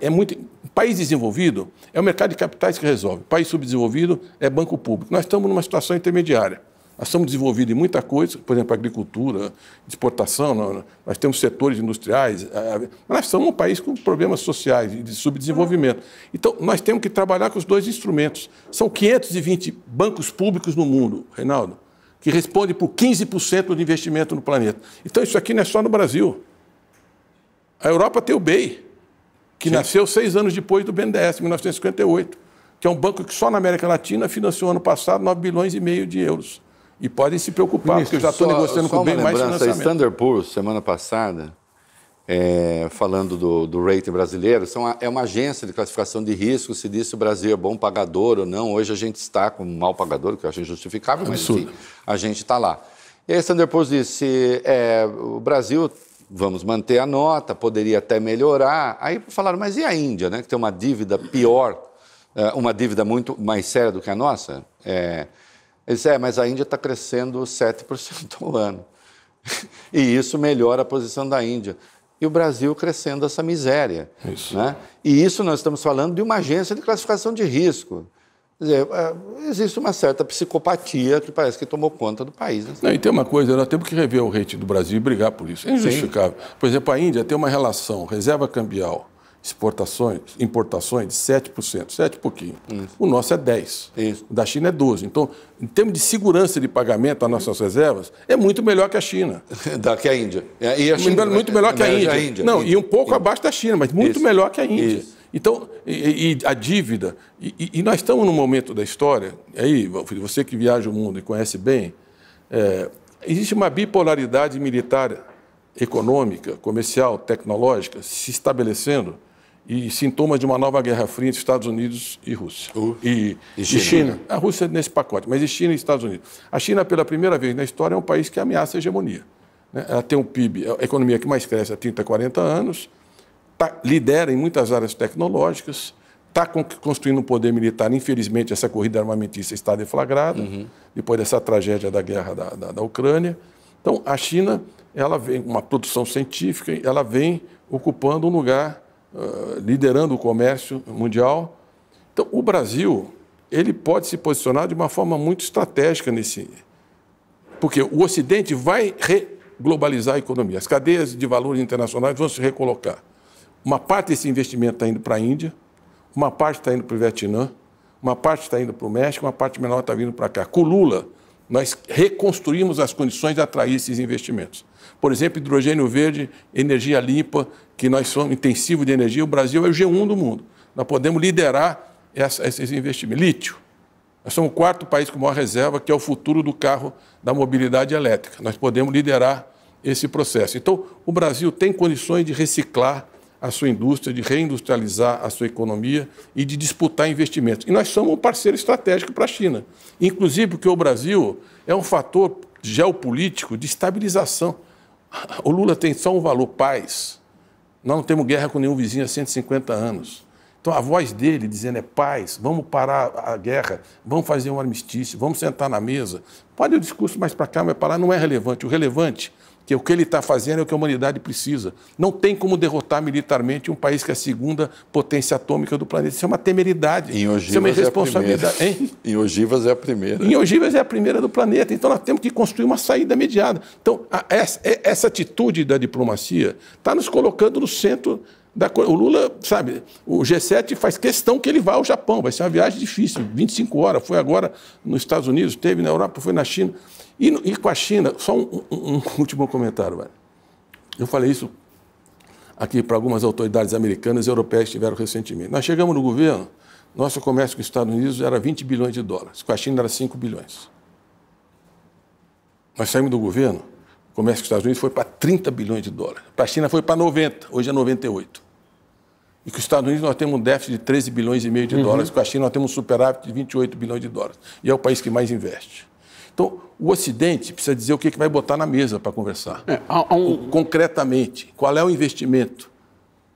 É muito, país desenvolvido é o mercado de capitais que resolve. País subdesenvolvido é banco público. Nós estamos numa situação intermediária. Nós estamos desenvolvidos em muita coisa, por exemplo, agricultura, exportação, nós temos setores industriais, mas nós somos um país com problemas sociais e de subdesenvolvimento. Então, nós temos que trabalhar com os dois instrumentos. São 520 bancos públicos no mundo, Reinaldo que responde por 15% do investimento no planeta. Então, isso aqui não é só no Brasil. A Europa tem o BEI, que Sim. nasceu seis anos depois do BNDES, em 1958, que é um banco que só na América Latina financiou ano passado 9 bilhões e meio de euros. E podem se preocupar, Ministro, porque eu já estou negociando com o BEI mais financiamento. A Standard Poor's, semana passada, é, falando do, do rating brasileiro, são, é uma agência de classificação de risco, se diz se o Brasil é bom pagador ou não. Hoje a gente está com um mau pagador, que eu acho injustificável, mas enfim, a gente está lá. E a Standard Poor's disse, é, o Brasil, vamos manter a nota, poderia até melhorar. Aí falaram, mas e a Índia, né, que tem uma dívida pior, é, uma dívida muito mais séria do que a nossa? É, eles é, mas a Índia está crescendo 7% ao ano. E isso melhora a posição da Índia e o Brasil crescendo essa miséria. Isso. Né? E isso nós estamos falando de uma agência de classificação de risco. Dizer, é, existe uma certa psicopatia que parece que tomou conta do país. Né? Não, e tem uma coisa, nós temos que rever o rating do Brasil e brigar por isso. É injustificável. Sim. Por exemplo, a Índia tem uma relação reserva cambial exportações, importações de 7%, 7 pouquinho. Isso. O nosso é 10. Isso. O da China é 12. Então, em termos de segurança de pagamento às nossas reservas, é muito melhor que a China. da que a Índia. E a China muito melhor que a Índia. a Índia. Não, e um pouco abaixo da China, mas muito Isso. melhor que a Índia. Então, e, e, a dívida, e, e, nós estamos num momento da história, aí, você que viaja o mundo e conhece bem, é, existe uma bipolaridade militar, econômica, comercial, tecnológica se estabelecendo e sintomas de uma nova guerra fria entre Estados Unidos e Rússia. Uh, e, e, China. e, China. A Rússia nesse pacote, mas e China e Estados Unidos. A China, pela primeira vez na história, é um país que ameaça a hegemonia. Né? Ela tem um PIB, a economia que mais cresce há 30, 40 anos, tá, lidera em muitas áreas tecnológicas, está construindo um poder militar. Infelizmente, essa corrida armamentista está deflagrada, uhum. depois dessa tragédia da guerra da, da, da Ucrânia. Então, a China, ela vem, uma produção científica, ela vem ocupando um lugar liderando o comércio mundial. Então, o Brasil ele pode se posicionar de uma forma muito estratégica nesse, Porque o Ocidente vai reglobalizar a economia. As cadeias de valores internacionais vão se recolocar. Uma parte desse investimento está indo para a Índia, uma parte está indo para o Vietnã, uma parte está indo para o México, uma parte menor está vindo para cá. Com Lula, nós reconstruímos as condições de atrair esses investimentos. Por exemplo, hidrogênio verde, energia limpa, que nós somos intensivo de energia, o Brasil é o G1 do mundo. Nós podemos liderar essa, esses investimentos. Lítio. Nós somos o quarto país com maior reserva, que é o futuro do carro da mobilidade elétrica. Nós podemos liderar esse processo. Então, o Brasil tem condições de reciclar a sua indústria, de reindustrializar a sua economia e de disputar investimentos. E nós somos um parceiro estratégico para a China. Inclusive porque o Brasil é um fator geopolítico de estabilização. O Lula tem só um valor paz. Nós não temos guerra com nenhum vizinho há 150 anos. Então a voz dele dizendo é paz, vamos parar a guerra, vamos fazer um armistício, vamos sentar na mesa. Pode o discurso mais para cá, mas para lá não é relevante. O relevante que o que ele está fazendo é o que a humanidade precisa. Não tem como derrotar militarmente um país que é a segunda potência atômica do planeta. Isso é uma temeridade. Em Ogivas Isso é uma irresponsabilidade. É em Ogivas é a primeira. Em Ogivas é a primeira do planeta. Então nós temos que construir uma saída imediata. Então, a, essa, essa atitude da diplomacia está nos colocando no centro da coisa. O Lula, sabe, o G7 faz questão que ele vá ao Japão. Vai ser uma viagem difícil, 25 horas. Foi agora nos Estados Unidos, teve na Europa, foi na China. E, e com a China, só um, um, um último comentário, velho. Eu falei isso aqui para algumas autoridades americanas e europeias que tiveram recentemente. Nós chegamos no governo, nosso comércio com os Estados Unidos era 20 bilhões de dólares, com a China era 5 bilhões. Nós saímos do governo, o comércio com os Estados Unidos foi para 30 bilhões de dólares. Para a China foi para 90, hoje é 98. E com os Estados Unidos nós temos um déficit de 13 bilhões e meio de uhum. dólares, com a China nós temos um superávit de 28 bilhões de dólares. E é o país que mais investe. Então, o Ocidente precisa dizer o que, que vai botar na mesa para conversar. É, um... Concretamente, qual é o investimento?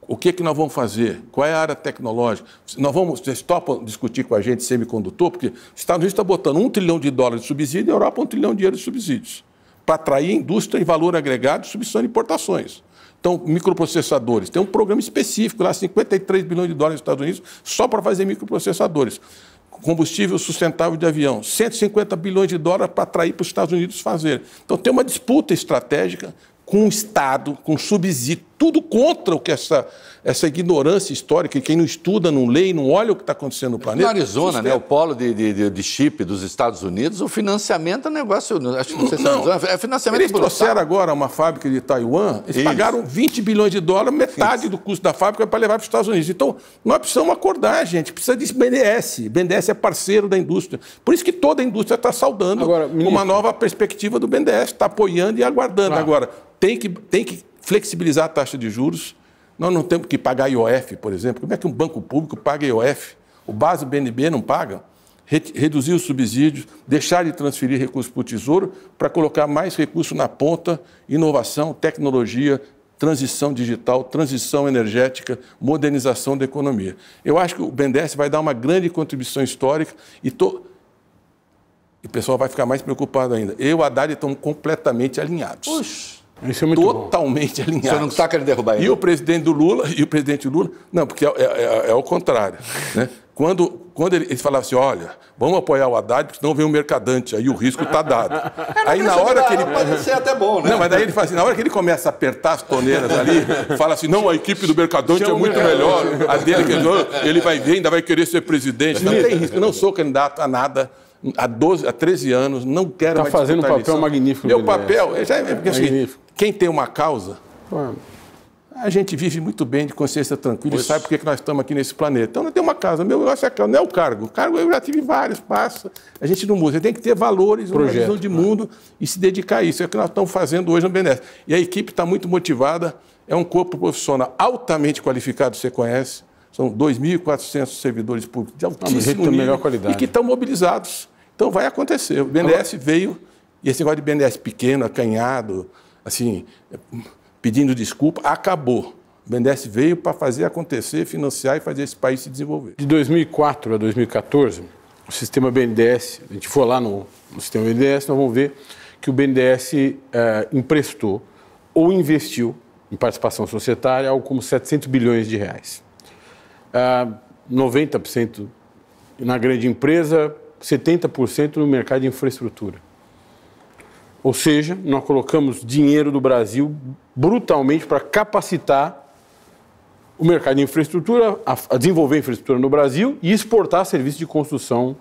O que, que nós vamos fazer? Qual é a área tecnológica? Nós vamos, vocês topam discutir com a gente semicondutor? Porque os Estados Unidos está botando um trilhão de dólares de subsídio e a Europa um trilhão de euros de subsídios para atrair indústria e valor agregado e substituição de importações. Então, microprocessadores. Tem um programa específico lá, 53 bilhões de dólares nos Estados Unidos, só para fazer microprocessadores combustível sustentável de avião, 150 bilhões de dólares para atrair para os Estados Unidos fazer. Então tem uma disputa estratégica com o Estado, com subsídio, tudo contra o que essa, essa ignorância histórica, e quem não estuda, não lê e não olha o que está acontecendo no planeta. Na Arizona, né, o polo de, de, de, chip dos Estados Unidos, o financiamento é negócio, acho que não sei se não, é financiamento Eles trouxeram agora uma fábrica de Taiwan, eles Isso. pagaram 20 bilhões de dólares, metade Isso. do custo da fábrica para levar para os Estados Unidos. Então, nós precisamos acordar, gente, precisa de BNDES. BNDES é parceiro da indústria. Por isso que toda a indústria está saudando agora, uma nova perspectiva do BNDES, está apoiando e aguardando. Claro. Agora, tem que, tem que flexibilizar a taxa de juros. Nós não temos que pagar IOF, por exemplo. Como é que um banco público paga IOF? O base BNB não paga. Reduzir os subsídios, deixar de transferir recursos para o Tesouro para colocar mais recursos na ponta, inovação, tecnologia, transição digital, transição energética, modernização da economia. Eu acho que o BNDES vai dar uma grande contribuição histórica e, o pessoal vai ficar mais preocupado ainda. Eu e o Haddad estamos completamente alinhados. Puxa. Isso é totalmente bom. alinhado. Você não está querendo derrubar ele? E o presidente do Lula, e o presidente Lula, não, porque é, é, é, é o contrário. Né? Quando, quando ele, ele falava assim, olha, vamos apoiar o Haddad, porque senão vem um mercadante, aí o risco está dado. É, aí na hora que ele. Pode ser até bom, né? Não, mas daí ele fala assim, na hora que ele começa a apertar as torneiras ali, fala assim, não, a equipe do mercadante é muito melhor. A dele, ele vai vir, ainda vai querer ser presidente. Não tem risco, eu não sou candidato a nada há, 12, há 13 anos, não quero tá mais fazendo um papel magnífico. Meu papel, é, já, é, porque, assim, quem tem uma causa, a gente vive muito bem de consciência tranquila pois. e sabe por que nós estamos aqui nesse planeta. Então, não tem uma casa, meu negócio é não é o cargo. O cargo eu já tive vários passos, a gente não muda. Você tem que ter valores, Projeto, uma visão de mundo e se dedicar a isso. É o que nós estamos fazendo hoje no BNDES. E a equipe está muito motivada, é um corpo profissional altamente qualificado, você conhece, são 2.400 servidores públicos de altíssimo nível melhor qualidade. e que estão mobilizados. Então vai acontecer. O BNDES Agora... veio, e esse negócio de BNDES pequeno, acanhado, assim, pedindo desculpa, acabou. O BNDES veio para fazer acontecer, financiar e fazer esse país se desenvolver. De 2004 a 2014, o sistema BNDES, a gente for lá no, no sistema BNDES, nós vamos ver que o BNDES eh, emprestou ou investiu em participação societária algo como 700 bilhões de reais. 90% na grande empresa, 70% no mercado de infraestrutura. Ou seja, nós colocamos dinheiro do Brasil brutalmente para capacitar o mercado de infraestrutura, a, desenvolver infraestrutura no Brasil e exportar serviços de construção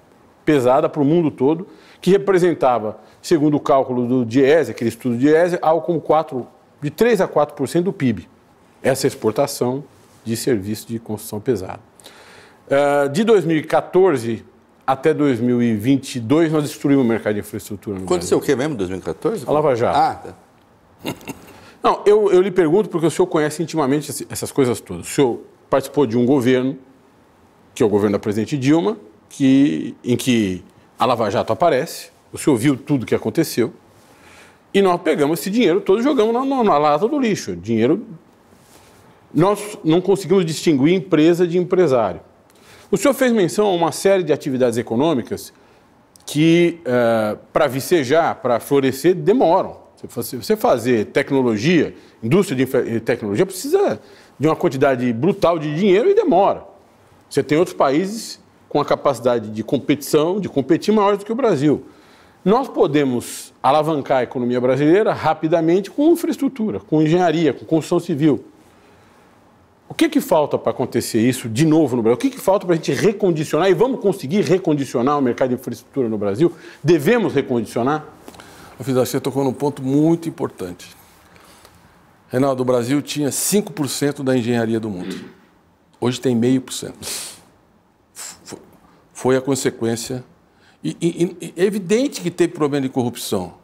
pesada para o mundo todo, que representava, segundo o cálculo do DIESE, aquele estudo do DIESE, algo como 4, de 3 a 4% do PIB. Essa exportação de serviços de construção pesada. Uh, de 2014 até 2022, nós destruímos o mercado de infraestrutura no Aconteceu Brasil. o que mesmo, 2014? A Lava Jato. Ah, tá. Não, eu, eu lhe pergunto porque o senhor conhece intimamente essas coisas todas. O senhor participou de um governo, que é o governo da presidente Dilma, que, em que a Lava Jato aparece, o senhor viu tudo o que aconteceu, e nós pegamos esse dinheiro todo e jogamos na, na, na lata do lixo. Dinheiro. Nós não conseguimos distinguir empresa de empresário. O senhor fez menção a uma série de atividades econômicas que, uh, para vicejar, para florescer, demoram. Você fazer tecnologia, indústria de tecnologia, precisa de uma quantidade brutal de dinheiro e demora. Você tem outros países com a capacidade de competição, de competir maior do que o Brasil. Nós podemos alavancar a economia brasileira rapidamente com infraestrutura, com engenharia, com construção civil. O que, que falta para acontecer isso de novo no Brasil? O que, que falta para a gente recondicionar? E vamos conseguir recondicionar o mercado de infraestrutura no Brasil? Devemos recondicionar? Fidel, você tocou num ponto muito importante. Reinaldo, o Brasil tinha 5% da engenharia do mundo. Hoje tem meio por cento. Foi a consequência. E, e, e, é evidente que teve problema de corrupção,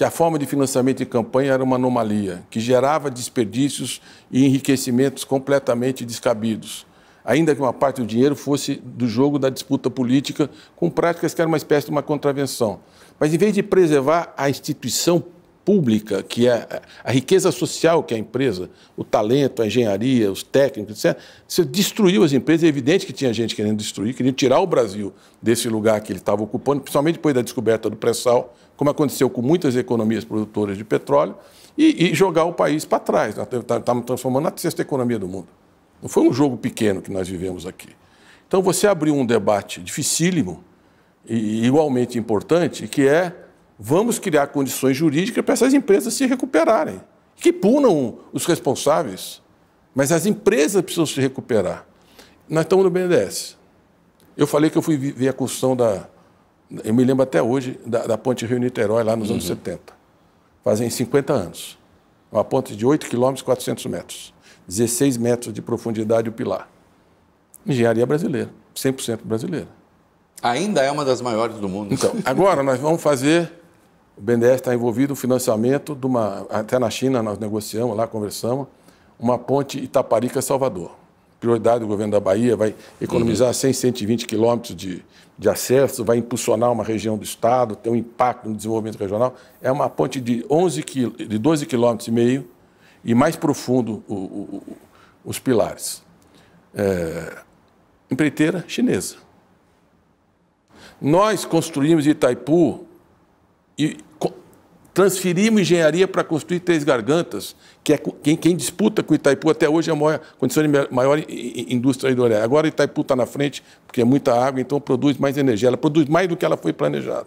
que a forma de financiamento de campanha era uma anomalia, que gerava desperdícios e enriquecimentos completamente descabidos. Ainda que uma parte do dinheiro fosse do jogo da disputa política, com práticas que eram uma espécie de uma contravenção. Mas em vez de preservar a instituição pública, que é a riqueza social que é a empresa, o talento, a engenharia, os técnicos, etc., você destruiu as empresas. É evidente que tinha gente querendo destruir, querendo tirar o Brasil desse lugar que ele estava ocupando, principalmente depois da descoberta do pré-sal, como aconteceu com muitas economias produtoras de petróleo, e, e jogar o país para trás. Nós estamos transformando na sexta economia do mundo. Não foi um jogo pequeno que nós vivemos aqui. Então, você abriu um debate dificílimo, e igualmente importante, que é vamos criar condições jurídicas para essas empresas se recuperarem, que punam os responsáveis, mas as empresas precisam se recuperar. Nós estamos no BNDES. Eu falei que eu fui ver a construção da, eu me lembro até hoje, da, da ponte Rio-Niterói, lá nos uhum. anos 70. Fazem 50 anos. Uma ponte de 8 km e 400 metros. 16 metros de profundidade o pilar. Engenharia brasileira, 100% brasileira. Ainda é uma das maiores do mundo. Então, agora nós vamos fazer. O BNDES está envolvido no financiamento de uma. Até na China nós negociamos lá, conversamos, uma ponte Itaparica-Salvador. Prioridade do governo da Bahia vai economizar uhum. 100, 120 quilômetros de, de acesso, vai impulsionar uma região do estado, ter um impacto no desenvolvimento regional. É uma ponte de, 11 de 12 quilômetros e meio e mais profundo o, o, o, os pilares. É, empreiteira chinesa. Nós construímos Itaipu e transferimos engenharia para construir Três Gargantas, que é quem, quem, disputa com Itaipu até hoje é a maior, condição de maior indústria hidrelétrica. Agora Itaipu está na frente, porque é muita água, então produz mais energia. Ela produz mais do que ela foi planejada.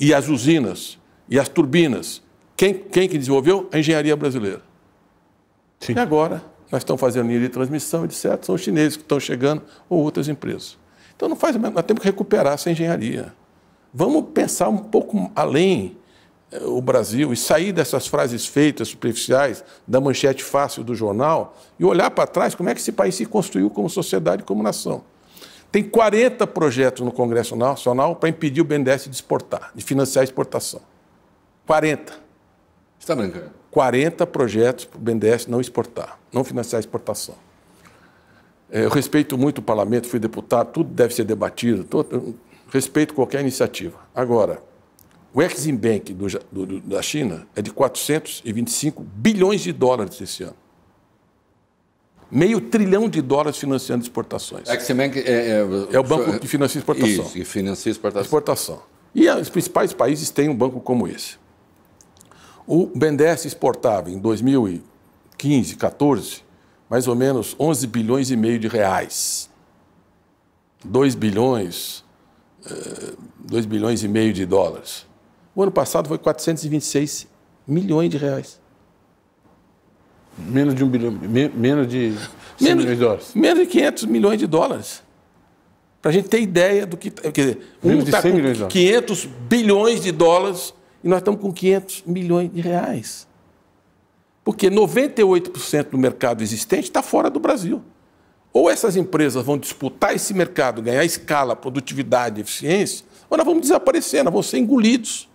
E as usinas, e as turbinas, quem, quem que desenvolveu? A engenharia brasileira. Sim. E agora, nós estamos fazendo linha de transmissão, etc. São os chineses que estão chegando, ou outras empresas. Então não faz, nós temos que recuperar essa engenharia. Vamos pensar um pouco além o Brasil e sair dessas frases feitas, superficiais, da manchete fácil do jornal e olhar para trás como é que esse país se construiu como sociedade, como nação. Tem 40 projetos no Congresso Nacional para impedir o BNDES de exportar, de financiar a exportação. 40. Você está brincando? 40 projetos para o BNDES não exportar, não financiar a exportação. É, eu respeito muito o parlamento, fui deputado, tudo deve ser debatido, todo, respeito qualquer iniciativa. Agora, o Exim Bank do, do, da China é de 425 bilhões de dólares esse ano. Meio trilhão de dólares financiando exportações. Exim Bank é, é, é o banco que financia exportação. Isso, que financia exportação. Exportação. E os principais países têm um banco como esse. O BNDES exportava em 2015, 14, mais ou menos 11 bilhões e meio de reais. 2 bilhões, 2 eh, bilhões e meio de dólares. O ano passado foi 426 milhões de reais. Menos de um bilhão, me, menos de 100 menos, milhões de dólares. Menos de 500 milhões de dólares. Para a gente ter ideia do que. Quer dizer, Menos um está 100 com milhões de dólares. 500 bilhões de dólares e nós estamos com 500 milhões de reais. Porque 98% do mercado existente está fora do Brasil. Ou essas empresas vão disputar esse mercado, ganhar escala, produtividade, eficiência, ou nós vamos desaparecer, nós vamos ser engolidos.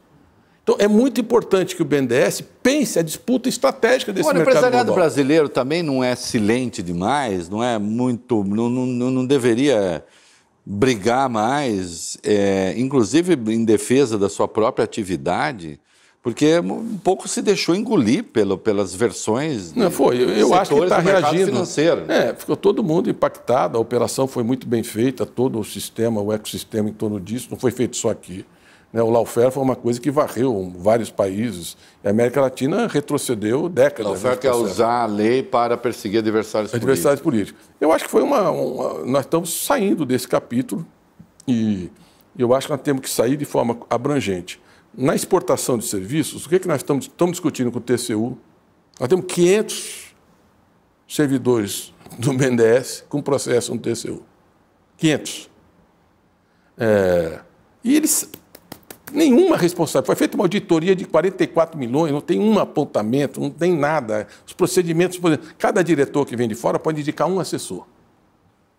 Então, é muito importante que o BNDES pense a disputa estratégica desse Agora, o mercado empresariado global. brasileiro também não é silente demais, não é muito. não, não, não deveria brigar mais, é, inclusive em defesa da sua própria atividade, porque um pouco se deixou engolir pelo, pelas versões. Não, foi. Eu, eu acho que está reagindo. financeiro. É, ficou todo mundo impactado. A operação foi muito bem feita, todo o sistema, o ecossistema em torno disso. Não foi feito só aqui. Né? O lawfare foi uma coisa que varreu vários países. E a América Latina retrocedeu décadas. A oferta é nesse processo. usar a lei para perseguir adversários políticos. adversários políticos. Eu acho que foi uma, uma- Nós estamos saindo desse capítulo e eu acho que nós temos que sair de forma abrangente. Na exportação de serviços, o que, é que nós estamos, estamos discutindo com o TCU? Nós temos 500 servidores do BNDES com processo no TCU. 500. É, e eles. Nenhuma responsabilidade. Foi feita uma auditoria de 44 milhões, não tem um apontamento, não tem nada. Os procedimentos, por exemplo, cada diretor que vem de fora pode indicar um assessor.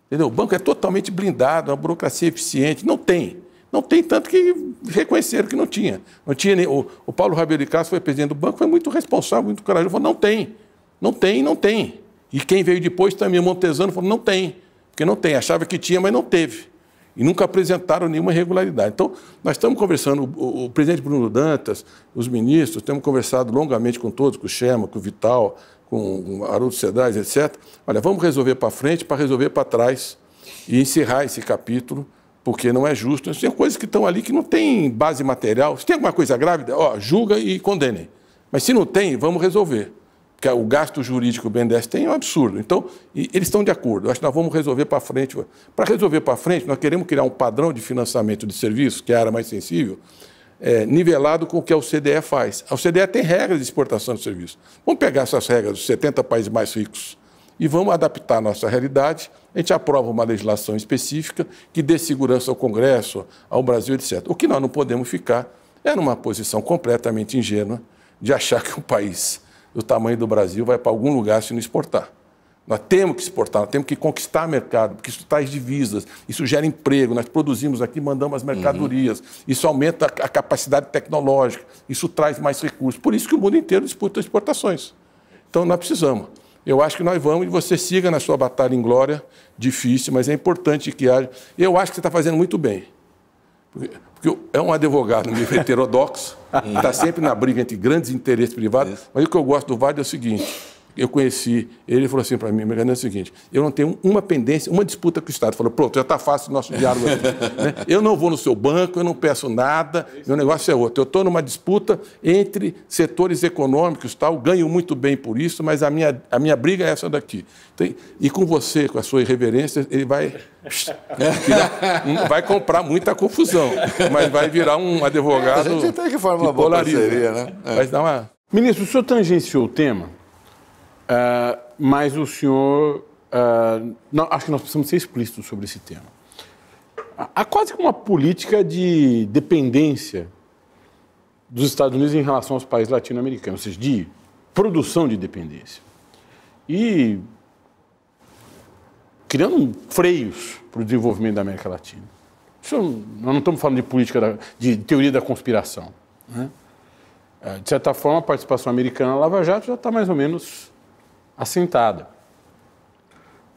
Entendeu? O banco é totalmente blindado, uma burocracia eficiente. Não tem. Não tem tanto que reconheceram que não tinha. Não tinha nem, o, o Paulo Rabelo de Castro foi presidente do banco, foi muito responsável, muito corajoso. Falou, não tem. Não tem, não tem. E quem veio depois também, Montesano, falou, não tem. Porque não tem. Achava que tinha, mas não teve. E nunca apresentaram nenhuma irregularidade. Então, nós estamos conversando, o, o- presidente Bruno Dantas, os ministros, temos conversado longamente com todos, com o Chema, com o Vital, com o Haroldo Cedrais, etc. Olha, vamos resolver para frente para resolver para trás e encerrar esse capítulo, porque não é justo. Tem coisas que estão ali que não tem base material. Se tem alguma coisa grave, ó, julga e condenem. Mas se não tem, vamos resolver. Porque o gasto jurídico que o BNDES tem é um absurdo. Então, eles estão de acordo. Acho que nós vamos resolver para frente. Para resolver para frente, nós queremos criar um padrão de financiamento de serviços, que é a área mais sensível, é, nivelado com o que a OCDE faz. A OCDE tem regras de exportação de serviços. Vamos pegar essas regras dos 70 países mais ricos e vamos adaptar a nossa realidade. A gente aprova uma legislação específica que dê segurança ao Congresso, ao Brasil, etc. O que nós não podemos ficar é numa posição completamente ingênua de achar que um país do tamanho do Brasil vai para algum lugar se não exportar. Nós temos que exportar, nós temos que conquistar mercado, porque isso traz divisas, isso gera emprego, nós produzimos aqui, mandamos as mercadorias, isso aumenta a a capacidade tecnológica, isso traz mais recursos. Por isso que o mundo inteiro disputa exportações. Então nós precisamos. Eu acho que nós vamos e você siga na sua batalha em glória, difícil, mas é importante que haja. Eu acho que você está fazendo muito bem. Porque, porque é um advogado meio heterodoxo, está sempre na briga entre grandes interesses privados. Mas o que eu gosto do Vale é o seguinte: eu conheci, ele falou assim para mim, Megane, é o seguinte, eu não tenho uma pendência, uma disputa com o Estado. Falou, pronto, já está fácil o nosso diálogo aqui. né? Eu não vou no seu banco, eu não peço nada, meu negócio é outro. Eu estou numa disputa entre setores econômicos, tal, ganho muito bem por isso, mas a minha, a minha briga é essa daqui. Tem- e com você, com a sua irreverência, ele vai, virar- um- vai comprar muita confusão, mas vai virar um advogado A gente tem que formar uma boa parceria, né? É. Vai dar uma... Ministro, o senhor tangenciou o tema, ah, mas o senhor. ah, não, acho que nós precisamos ser explícitos sobre esse tema. Há- quase uma política de dependência dos Estados Unidos em relação aos países latino-americanos, ou seja, de produção de dependência. E criando freios para o desenvolvimento da América Latina. Isso, nós não estamos falando de política, da- de teoria da conspiração. né? Eh, De certa forma, a participação americana na Lava Jato já está mais ou menos assentada.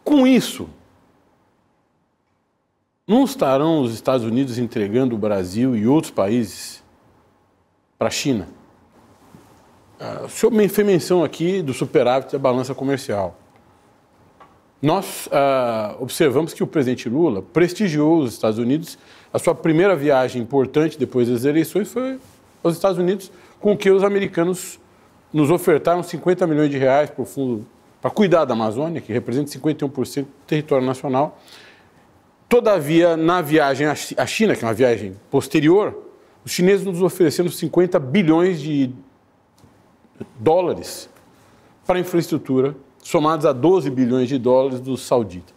Com isso, não estarão os Estados Unidos entregando o Brasil e outros países para a China? Ah, O senhor fez menção aqui do superávit da balança comercial. Nós ah, observamos que o presidente Lula prestigiou os Estados Unidos. A sua primeira viagem importante depois das eleições foi aos Estados Unidos, com o que os americanos nos ofertaram 50 milhões de reais para o fundo para cuidar da Amazônia, que representa 51% do território nacional. Todavia, na viagem à Chi- à China, que é uma viagem posterior, Os chineses nos oferecendo 50 bilhões de dólares para infraestrutura, somados a 12 bilhões de dólares dos sauditas.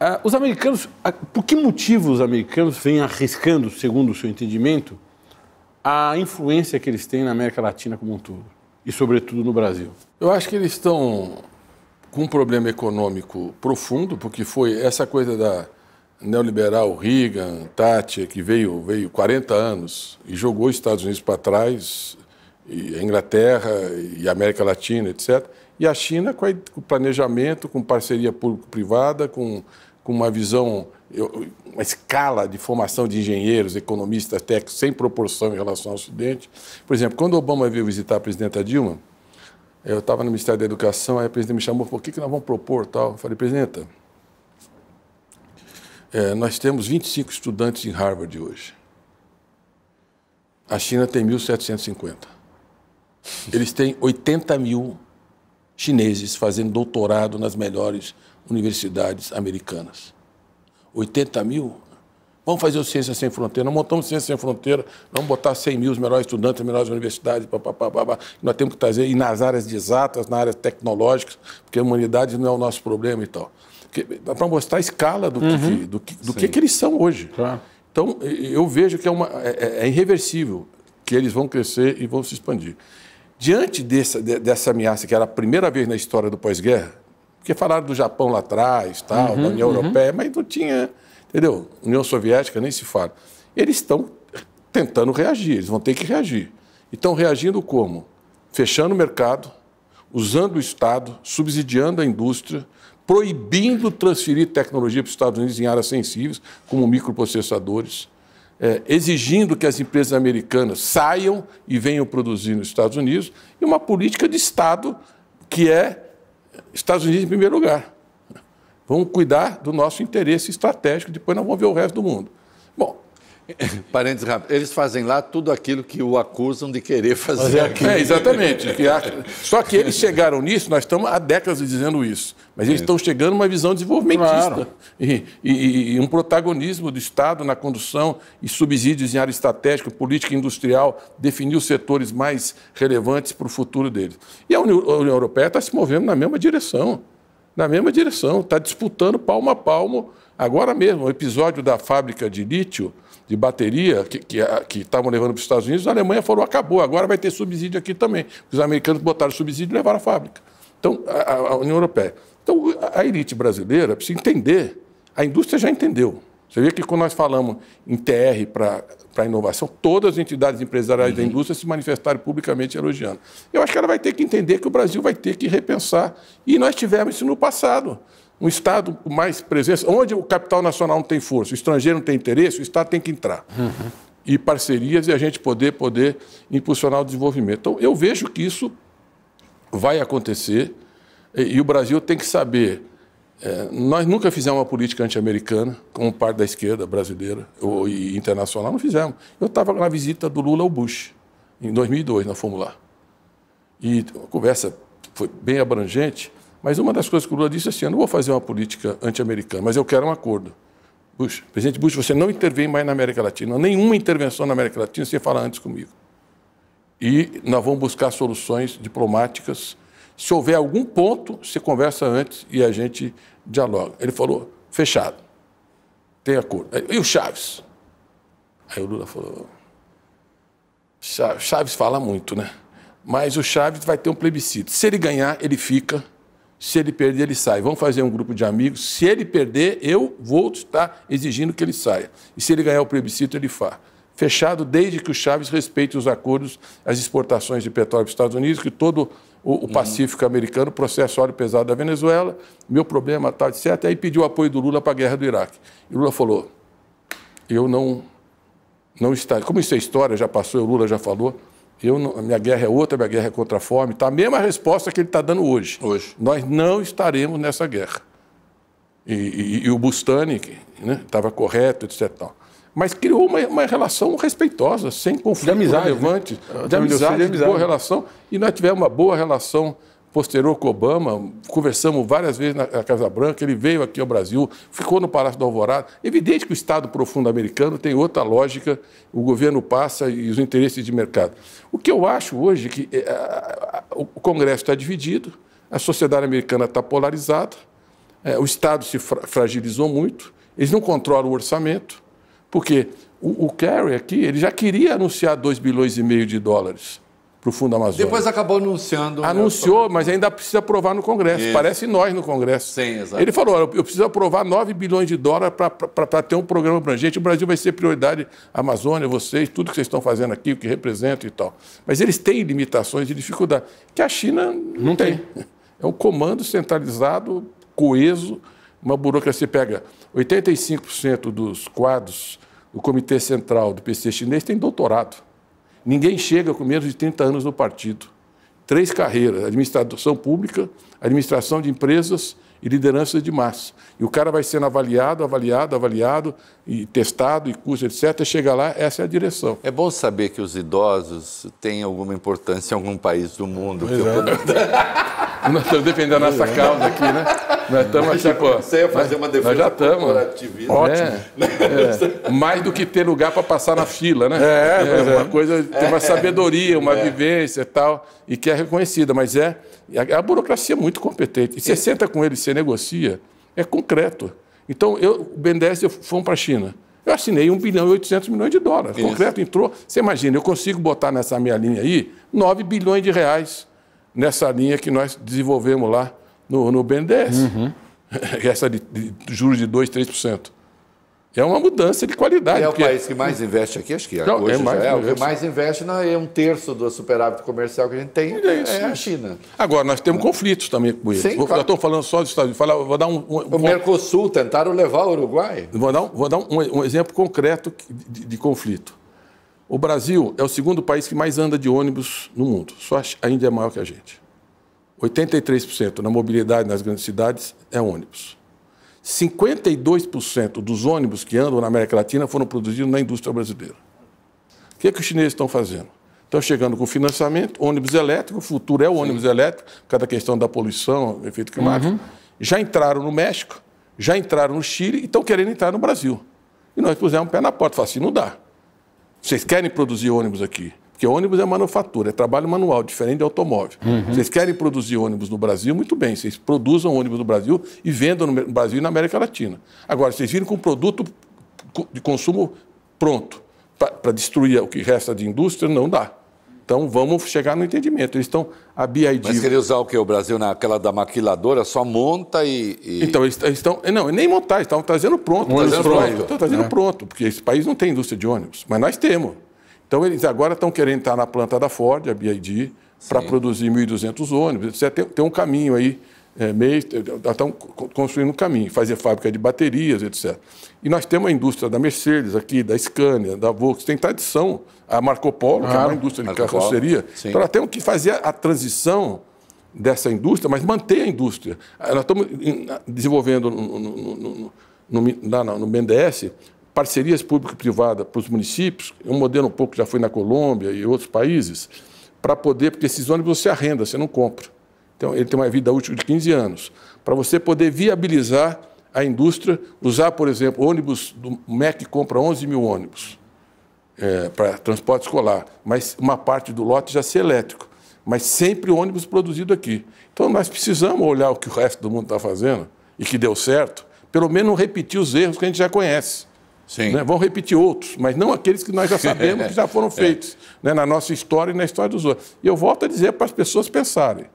Ah, os americanos, ah, por que motivo os americanos vêm arriscando, segundo o seu entendimento, a influência que eles têm na América Latina como um todo? E, sobretudo, no Brasil? Eu acho que eles estão com um problema econômico profundo, porque foi essa coisa da neoliberal Reagan, Thatcher, que veio, veio 40 anos e jogou os Estados Unidos para trás, e a Inglaterra e a América Latina, etc. E a China com, o planejamento, com parceria público-privada, com, com uma visão, uma escala de formação de engenheiros, economistas, técnicos, sem proporção em relação ao Ocidente. Por exemplo, quando Obama veio visitar a presidenta Dilma, eu estava no Ministério da Educação, aí a presidente me chamou, por que, que nós vamos propor tal? Eu falei, presidenta, é, nós temos 25 estudantes em Harvard hoje. A China tem 1.750. Eles têm 80 mil chineses fazendo doutorado nas melhores universidades americanas. 80 mil? Vamos fazer o Ciência Sem Fronteira. Nós montamos Ciência Sem Fronteira, vamos botar 100 mil os melhores estudantes, as melhores universidades, papapá, papá. nós temos que trazer, e nas áreas exatas, nas áreas tecnológicas, porque a humanidade não é o nosso problema e tal. Para mostrar a escala do, uhum. que, do, que, do que, que, eles são hoje. Claro. Então, eu vejo que é, uma, é, é, é irreversível que eles vão crescer e vão se expandir. Diante dessa, dessa ameaça, que era a primeira vez na história do pós-guerra, porque falaram do Japão lá atrás, tal, uhum, da União uhum. Europeia, mas não tinha, entendeu? União Soviética nem se fala. Eles estão tentando reagir, eles vão ter que reagir. E estão reagindo como? Fechando o mercado, usando o Estado, subsidiando a indústria, proibindo transferir tecnologia para os Estados Unidos em áreas sensíveis, como microprocessadores, é, exigindo que as empresas americanas saiam e venham produzir nos Estados Unidos, e uma política de Estado que é Estados Unidos em primeiro lugar. Vamos cuidar do nosso interesse estratégico, depois nós vamos ver o resto do mundo. Bom, Parênteses rápido. Eles fazem lá tudo aquilo que o acusam de querer fazer aqui. É, exatamente. Só que eles chegaram nisso, nós estamos há décadas dizendo isso. Mas eles estão chegando uma visão desenvolvimentista. Claro. E, e, e, um protagonismo do Estado na condução e subsídios em área estratégica, política industrial, definir os setores mais relevantes para o futuro deles. E a União, a União Europeia está se movendo na mesma direção. Na mesma direção. Está disputando palmo a palmo. Agora mesmo, o episódio da fábrica de lítio de bateria que estavam levando para os Estados Unidos, a Alemanha falou, acabou, agora vai ter subsídio aqui também. Os americanos botaram subsídio e levaram a fábrica. Então, a, a União Europeia. Então, a elite brasileira precisa entender, a indústria já entendeu. Você vê que quando nós falamos em TR para a inovação, todas as entidades empresariais uhum. da indústria se manifestaram publicamente elogiando. Eu acho que ela vai ter que entender que o Brasil vai ter que repensar. E nós tivemos isso no passado um Estado mais presença, onde o capital nacional não tem força, o estrangeiro não tem interesse, o Estado tem que entrar. Uhum. E parcerias e a gente poder, poder impulsionar o desenvolvimento. Então, eu vejo que isso vai acontecer e, e o Brasil tem que saber. É, nós nunca fizemos uma política anti-americana, como parte da esquerda brasileira ou, e internacional, não fizemos. Eu estava na visita do Lula ao Bush, em 2002, na Fórmula. E a conversa foi bem abrangente. Mas uma das coisas que o Lula disse é assim: eu não vou fazer uma política anti-americana, mas eu quero um acordo. Bush, presidente Bush, você não intervém mais na América Latina, nenhuma intervenção na América Latina sem falar antes comigo. E nós vamos buscar soluções diplomáticas. Se houver algum ponto, você conversa antes e a gente dialoga. Ele falou: fechado, tem acordo. E o Chaves? Aí o Lula falou: Chaves fala muito, né? Mas o Chaves vai ter um plebiscito. Se ele ganhar, ele fica se ele perder, ele sai. Vamos fazer um grupo de amigos. Se ele perder, eu vou estar exigindo que ele saia. E se ele ganhar o plebiscito, ele faz. Fechado desde que o Chaves respeite os acordos, as exportações de petróleo para os Estados Unidos, que todo o, o Pacífico uhum. americano processa óleo pesado da Venezuela, meu problema tal, etc. Aí pediu apoio do Lula para a guerra do Iraque. E Lula falou: eu não, não está. Como isso é história, já passou, o Lula já falou. Eu, minha guerra é outra, minha guerra é contra a fome. Tá a mesma resposta que ele está dando hoje. hoje. Nós não estaremos nessa guerra. E, e, e o Bustani estava né, correto, etc. Mas criou uma, uma, relação respeitosa, sem conflito de amizade, relevante, né? de, amizade, de amizade, boa relação. E nós tivemos uma boa relação posterior com Obama, conversamos várias vezes na Casa Branca, ele veio aqui ao Brasil, ficou no Palácio do Alvorada. Evidente que o Estado profundo americano tem outra lógica, o governo passa e os interesses de mercado. O que eu acho hoje é que o Congresso está dividido, a sociedade americana está polarizada, é, o Estado se fragilizou muito, eles não controlam o orçamento, porque o, o Kerry aqui ele já queria anunciar 2 bilhões e meio de dólares para o Fundo Amazônia. Depois acabou anunciando. Né? Anunciou, mas ainda precisa aprovar no Congresso. Isso. Parece nós no Congresso. Sim, exato. Ele falou: eu preciso aprovar 9 bilhões de dólares para ter um programa abrangente. O Brasil vai ser prioridade, a Amazônia, vocês, tudo que vocês estão fazendo aqui, o que representa e tal. Mas eles têm limitações e dificuldade, que a China não tem. É um comando centralizado, coeso, uma burocracia. Pega 85% dos quadros do Comitê Central do PC chinês tem doutorado. Ninguém chega com menos de 30 anos no partido. Três carreiras: administração pública, administração de empresas e liderança de massa. E o cara vai sendo avaliado, avaliado, avaliado, e testado, e curso, etc. Chega lá, essa é a direção. É bom saber que os idosos têm alguma importância em algum país do mundo. Pois é. Nós estamos defendendo a nossa causa aqui, né? Nós estamos aqui, pô. Você ia fazer uma defesa nós já estamos. Ótimo. É, é. Mais do que ter lugar para passar na fila, né? É, é uma coisa, tem uma sabedoria, uma é. vivência e tal, e que é reconhecida, mas é a, a burocracia é muito competente. E você senta com ele, você negocia, é concreto. Então, eu, o BNDES fomos para a China. Eu assinei 1 bilhão e 800 milhões de dólares. Isso. Concreto entrou. Você imagina, eu consigo botar nessa minha linha aí 9 bilhões de reais nessa linha que nós desenvolvemos lá no, no BNDES. Uhum. Essa de, de juros de 2%, 3%. É uma mudança de qualidade. É o país que mais investe aqui, acho que não, hoje é mais, é. O que mais investe é um terço do superávit comercial que a gente tem é, isso, é a China. Agora, nós temos conflitos também com eles. Sim, vou, claro. Estou falando só dos Estados Unidos. Vou dar um, um, o Mercosul tentaram levar o Uruguai. Vou dar um, vou dar um, um exemplo concreto de, de, conflito. O Brasil é o segundo país que mais anda de ônibus no mundo. Só a Índia é maior que a gente. 83% na mobilidade nas grandes cidades é ônibus. 52% dos ônibus que andam na América Latina foram produzidos na indústria brasileira. O que, é que os chineses estão fazendo? Estão chegando com financiamento, ônibus elétrico, o futuro é o ônibus Sim. elétrico, cada questão da poluição, efeito climático. Uhum. Já entraram no México, já entraram no Chile e estão querendo entrar no Brasil. E nós pusemos um pé na porta, falamos assim, não dá. Vocês querem produzir ônibus aqui? Porque ônibus é manufatura, é trabalho manual, diferente de automóvel. Uhum. Vocês querem produzir ônibus no Brasil? Muito bem, vocês produzam ônibus no Brasil e vendam no Brasil e na América Latina. Agora, vocês virem com um produto de consumo pronto para destruir o que resta de indústria, não dá. Então vamos chegar no entendimento. Eles estão a BID. Mas queria usar o que? O Brasil naquela da maquiladora só monta e. e... Então eles, estão. Não, nem montar, eles estão trazendo pronto. Trazendo pronto. Estão trazendo é. pronto, porque esse país não tem indústria de ônibus, mas nós temos. Então, eles agora estão querendo estar na planta da Ford, a BID, para produzir 1.200 ônibus. Tem, tem um caminho aí, é, meio, estão construindo um caminho, fazer fábrica de baterias, etc. E nós temos a indústria da Mercedes aqui, da Scania, da Volkswagen, tem tradição. A Marco Polo, ah, que é uma indústria de carroceria. Então, nós temos que fazer a transição dessa indústria, mas manter a indústria. Nós estamos desenvolvendo no, no, no, no, no BNDES parcerias público-privada para os municípios, um modelo um pouco que já foi na Colômbia e outros países, para poder, porque esses ônibus você arrenda, você não compra. Então, ele tem uma vida útil de 15 anos. Para você poder viabilizar a indústria, usar, por exemplo, ônibus, do MEC compra 11 mil ônibus é, para transporte escolar, mas uma parte do lote já ser elétrico, mas sempre ônibus produzido aqui. Então, nós precisamos olhar o que o resto do mundo está fazendo e que deu certo, pelo menos repetir os erros que a gente já conhece. Né? Vão repetir outros, mas não aqueles que nós já sabemos que já foram é. feitos é. né? na nossa história e na história dos outros. E eu volto a dizer para as pessoas pensarem.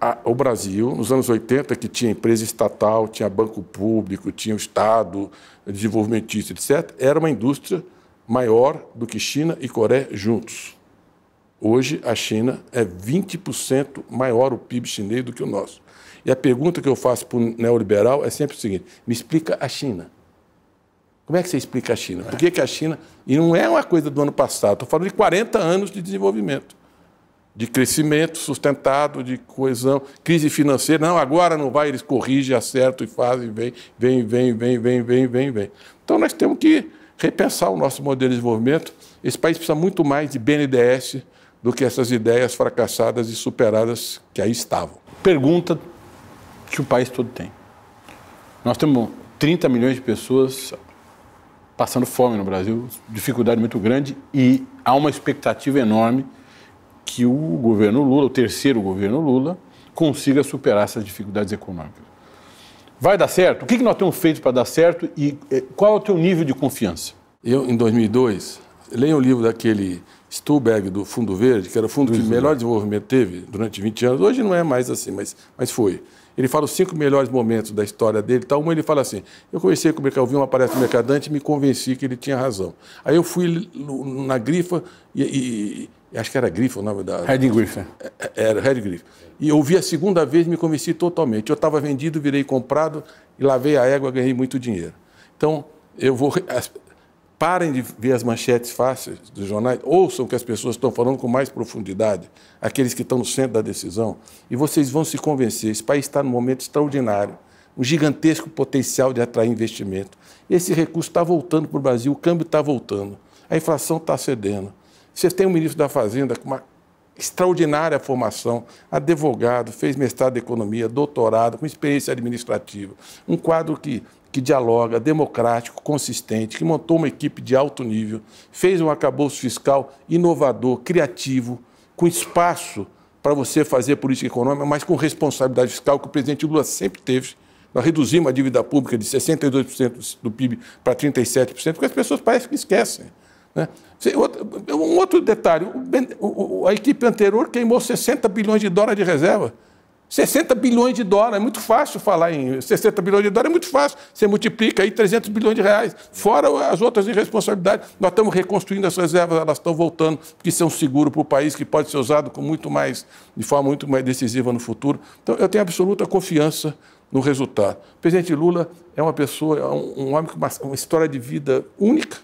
A, o Brasil, nos anos 80, que tinha empresa estatal, tinha banco público, tinha o Estado, desenvolvimentista, etc., era uma indústria maior do que China e Coreia juntos. Hoje, a China é 20% maior o PIB chinês do que o nosso. E a pergunta que eu faço para o neoliberal é sempre o seguinte: me explica a China. Como é que você explica a China? Por que, que a China. E não é uma coisa do ano passado, estou falando de 40 anos de desenvolvimento, de crescimento sustentado, de coesão, crise financeira. Não, agora não vai, eles corrigem, acertam e fazem, vem, vem, vem, vem, vem, vem, vem, vem. Então nós temos que repensar o nosso modelo de desenvolvimento. Esse país precisa muito mais de BNDES do que essas ideias fracassadas e superadas que aí estavam. Pergunta que o país todo tem. Nós temos 30 milhões de pessoas passando fome no Brasil, dificuldade muito grande e há uma expectativa enorme que o governo Lula, o terceiro governo Lula, consiga superar essas dificuldades econômicas. Vai dar certo? O que nós temos feito para dar certo e eh, qual é o teu nível de confiança? Eu, em 2002, leio o livro daquele Stuhlberg do Fundo Verde, que era o fundo que melhor desenvolvimento teve durante 20 anos. Hoje não é mais assim, mas, mas foi. Ele fala os cinco melhores momentos da história dele. Tal. Um ele fala assim: eu conversei com o mercado, vi uma palestra do mercadante e me convenci que ele tinha razão. Aí eu fui na grifa e, e acho que era grifa o nome da. Red Griffin. É, é, era Red Griffin. E eu vi a segunda vez e me convenci totalmente. Eu estava vendido, virei comprado e lavei a égua, ganhei muito dinheiro. Então eu vou Parem de ver as manchetes fáceis dos jornais, ouçam que as pessoas estão falando com mais profundidade, aqueles que estão no centro da decisão, e vocês vão se convencer. Esse país está num momento extraordinário, um gigantesco potencial de atrair investimento. Esse recurso está voltando para o Brasil, o câmbio está voltando, a inflação está cedendo. Vocês têm um ministro da Fazenda com uma extraordinária formação, advogado, fez mestrado em economia, doutorado, com experiência administrativa. Um quadro que que dialoga, democrático, consistente, que montou uma equipe de alto nível, fez um arcabouço fiscal inovador, criativo, com espaço para você fazer política econômica, mas com responsabilidade fiscal que o presidente Lula sempre teve. Nós reduzimos a dívida pública de 62% do PIB para 37%, porque as pessoas parecem que esquecem. Né? Um outro detalhe: a equipe anterior queimou 60 bilhões de dólares de reserva. 60 bilhões de dólares, é muito fácil falar em 60 bilhões de dólares, é muito fácil. Você multiplica aí 300 bilhões de reais, fora as outras irresponsabilidades. Nós estamos reconstruindo as reservas, elas estão voltando, porque são seguros para o país, que pode ser usado com muito mais, de forma muito mais decisiva no futuro. Então, eu tenho absoluta confiança no resultado. O presidente Lula é uma pessoa, é um, um homem com uma, uma história de vida única,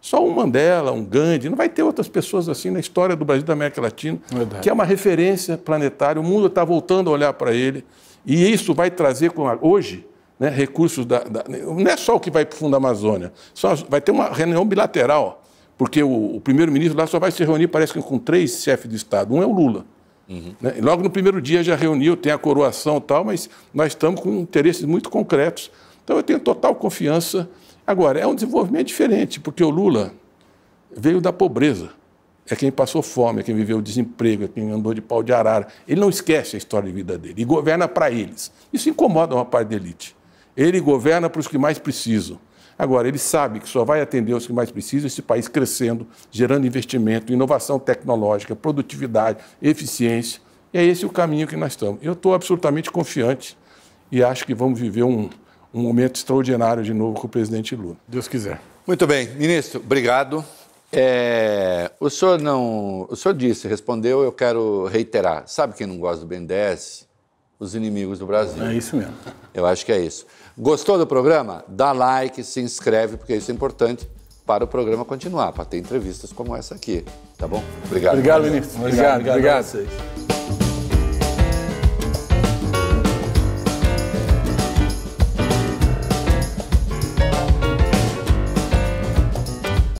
só um Mandela, um Gandhi, não vai ter outras pessoas assim na história do Brasil da América Latina, Verdade. que é uma referência planetária. O mundo está voltando a olhar para ele. E isso vai trazer, hoje, né, recursos da, da, Não é só o que vai para o Fundo da Amazônia, só, vai ter uma reunião bilateral, porque o, o primeiro-ministro lá só vai se reunir, parece que com três chefes de Estado. Um é o Lula. Uhum. Né? Logo no primeiro dia já reuniu, tem a coroação e tal, mas nós estamos com interesses muito concretos. Então eu tenho total confiança Agora, é um desenvolvimento diferente, porque o Lula veio da pobreza. É quem passou fome, é quem viveu o desemprego, é quem andou de pau de arara. Ele não esquece a história de vida dele e governa para eles. Isso incomoda uma parte da elite. Ele governa para os que mais precisam. Agora, ele sabe que só vai atender os que mais precisam, esse país crescendo, gerando investimento, inovação tecnológica, produtividade, eficiência. E é esse o caminho que nós estamos. Eu estou absolutamente confiante e acho que vamos viver um, um momento extraordinário de novo com o presidente Lula. Deus quiser. Muito bem, ministro, obrigado. É, o senhor não, o senhor disse, respondeu, eu quero reiterar. Sabe quem não gosta do BNDES? Os inimigos do Brasil. É isso mesmo. Eu acho que é isso. Gostou do programa? Dá like, se inscreve, porque isso é importante para o programa continuar, para ter entrevistas como essa aqui. Tá bom? Obrigado. Obrigado, ministro. Obrigado, obrigado. obrigado. obrigado.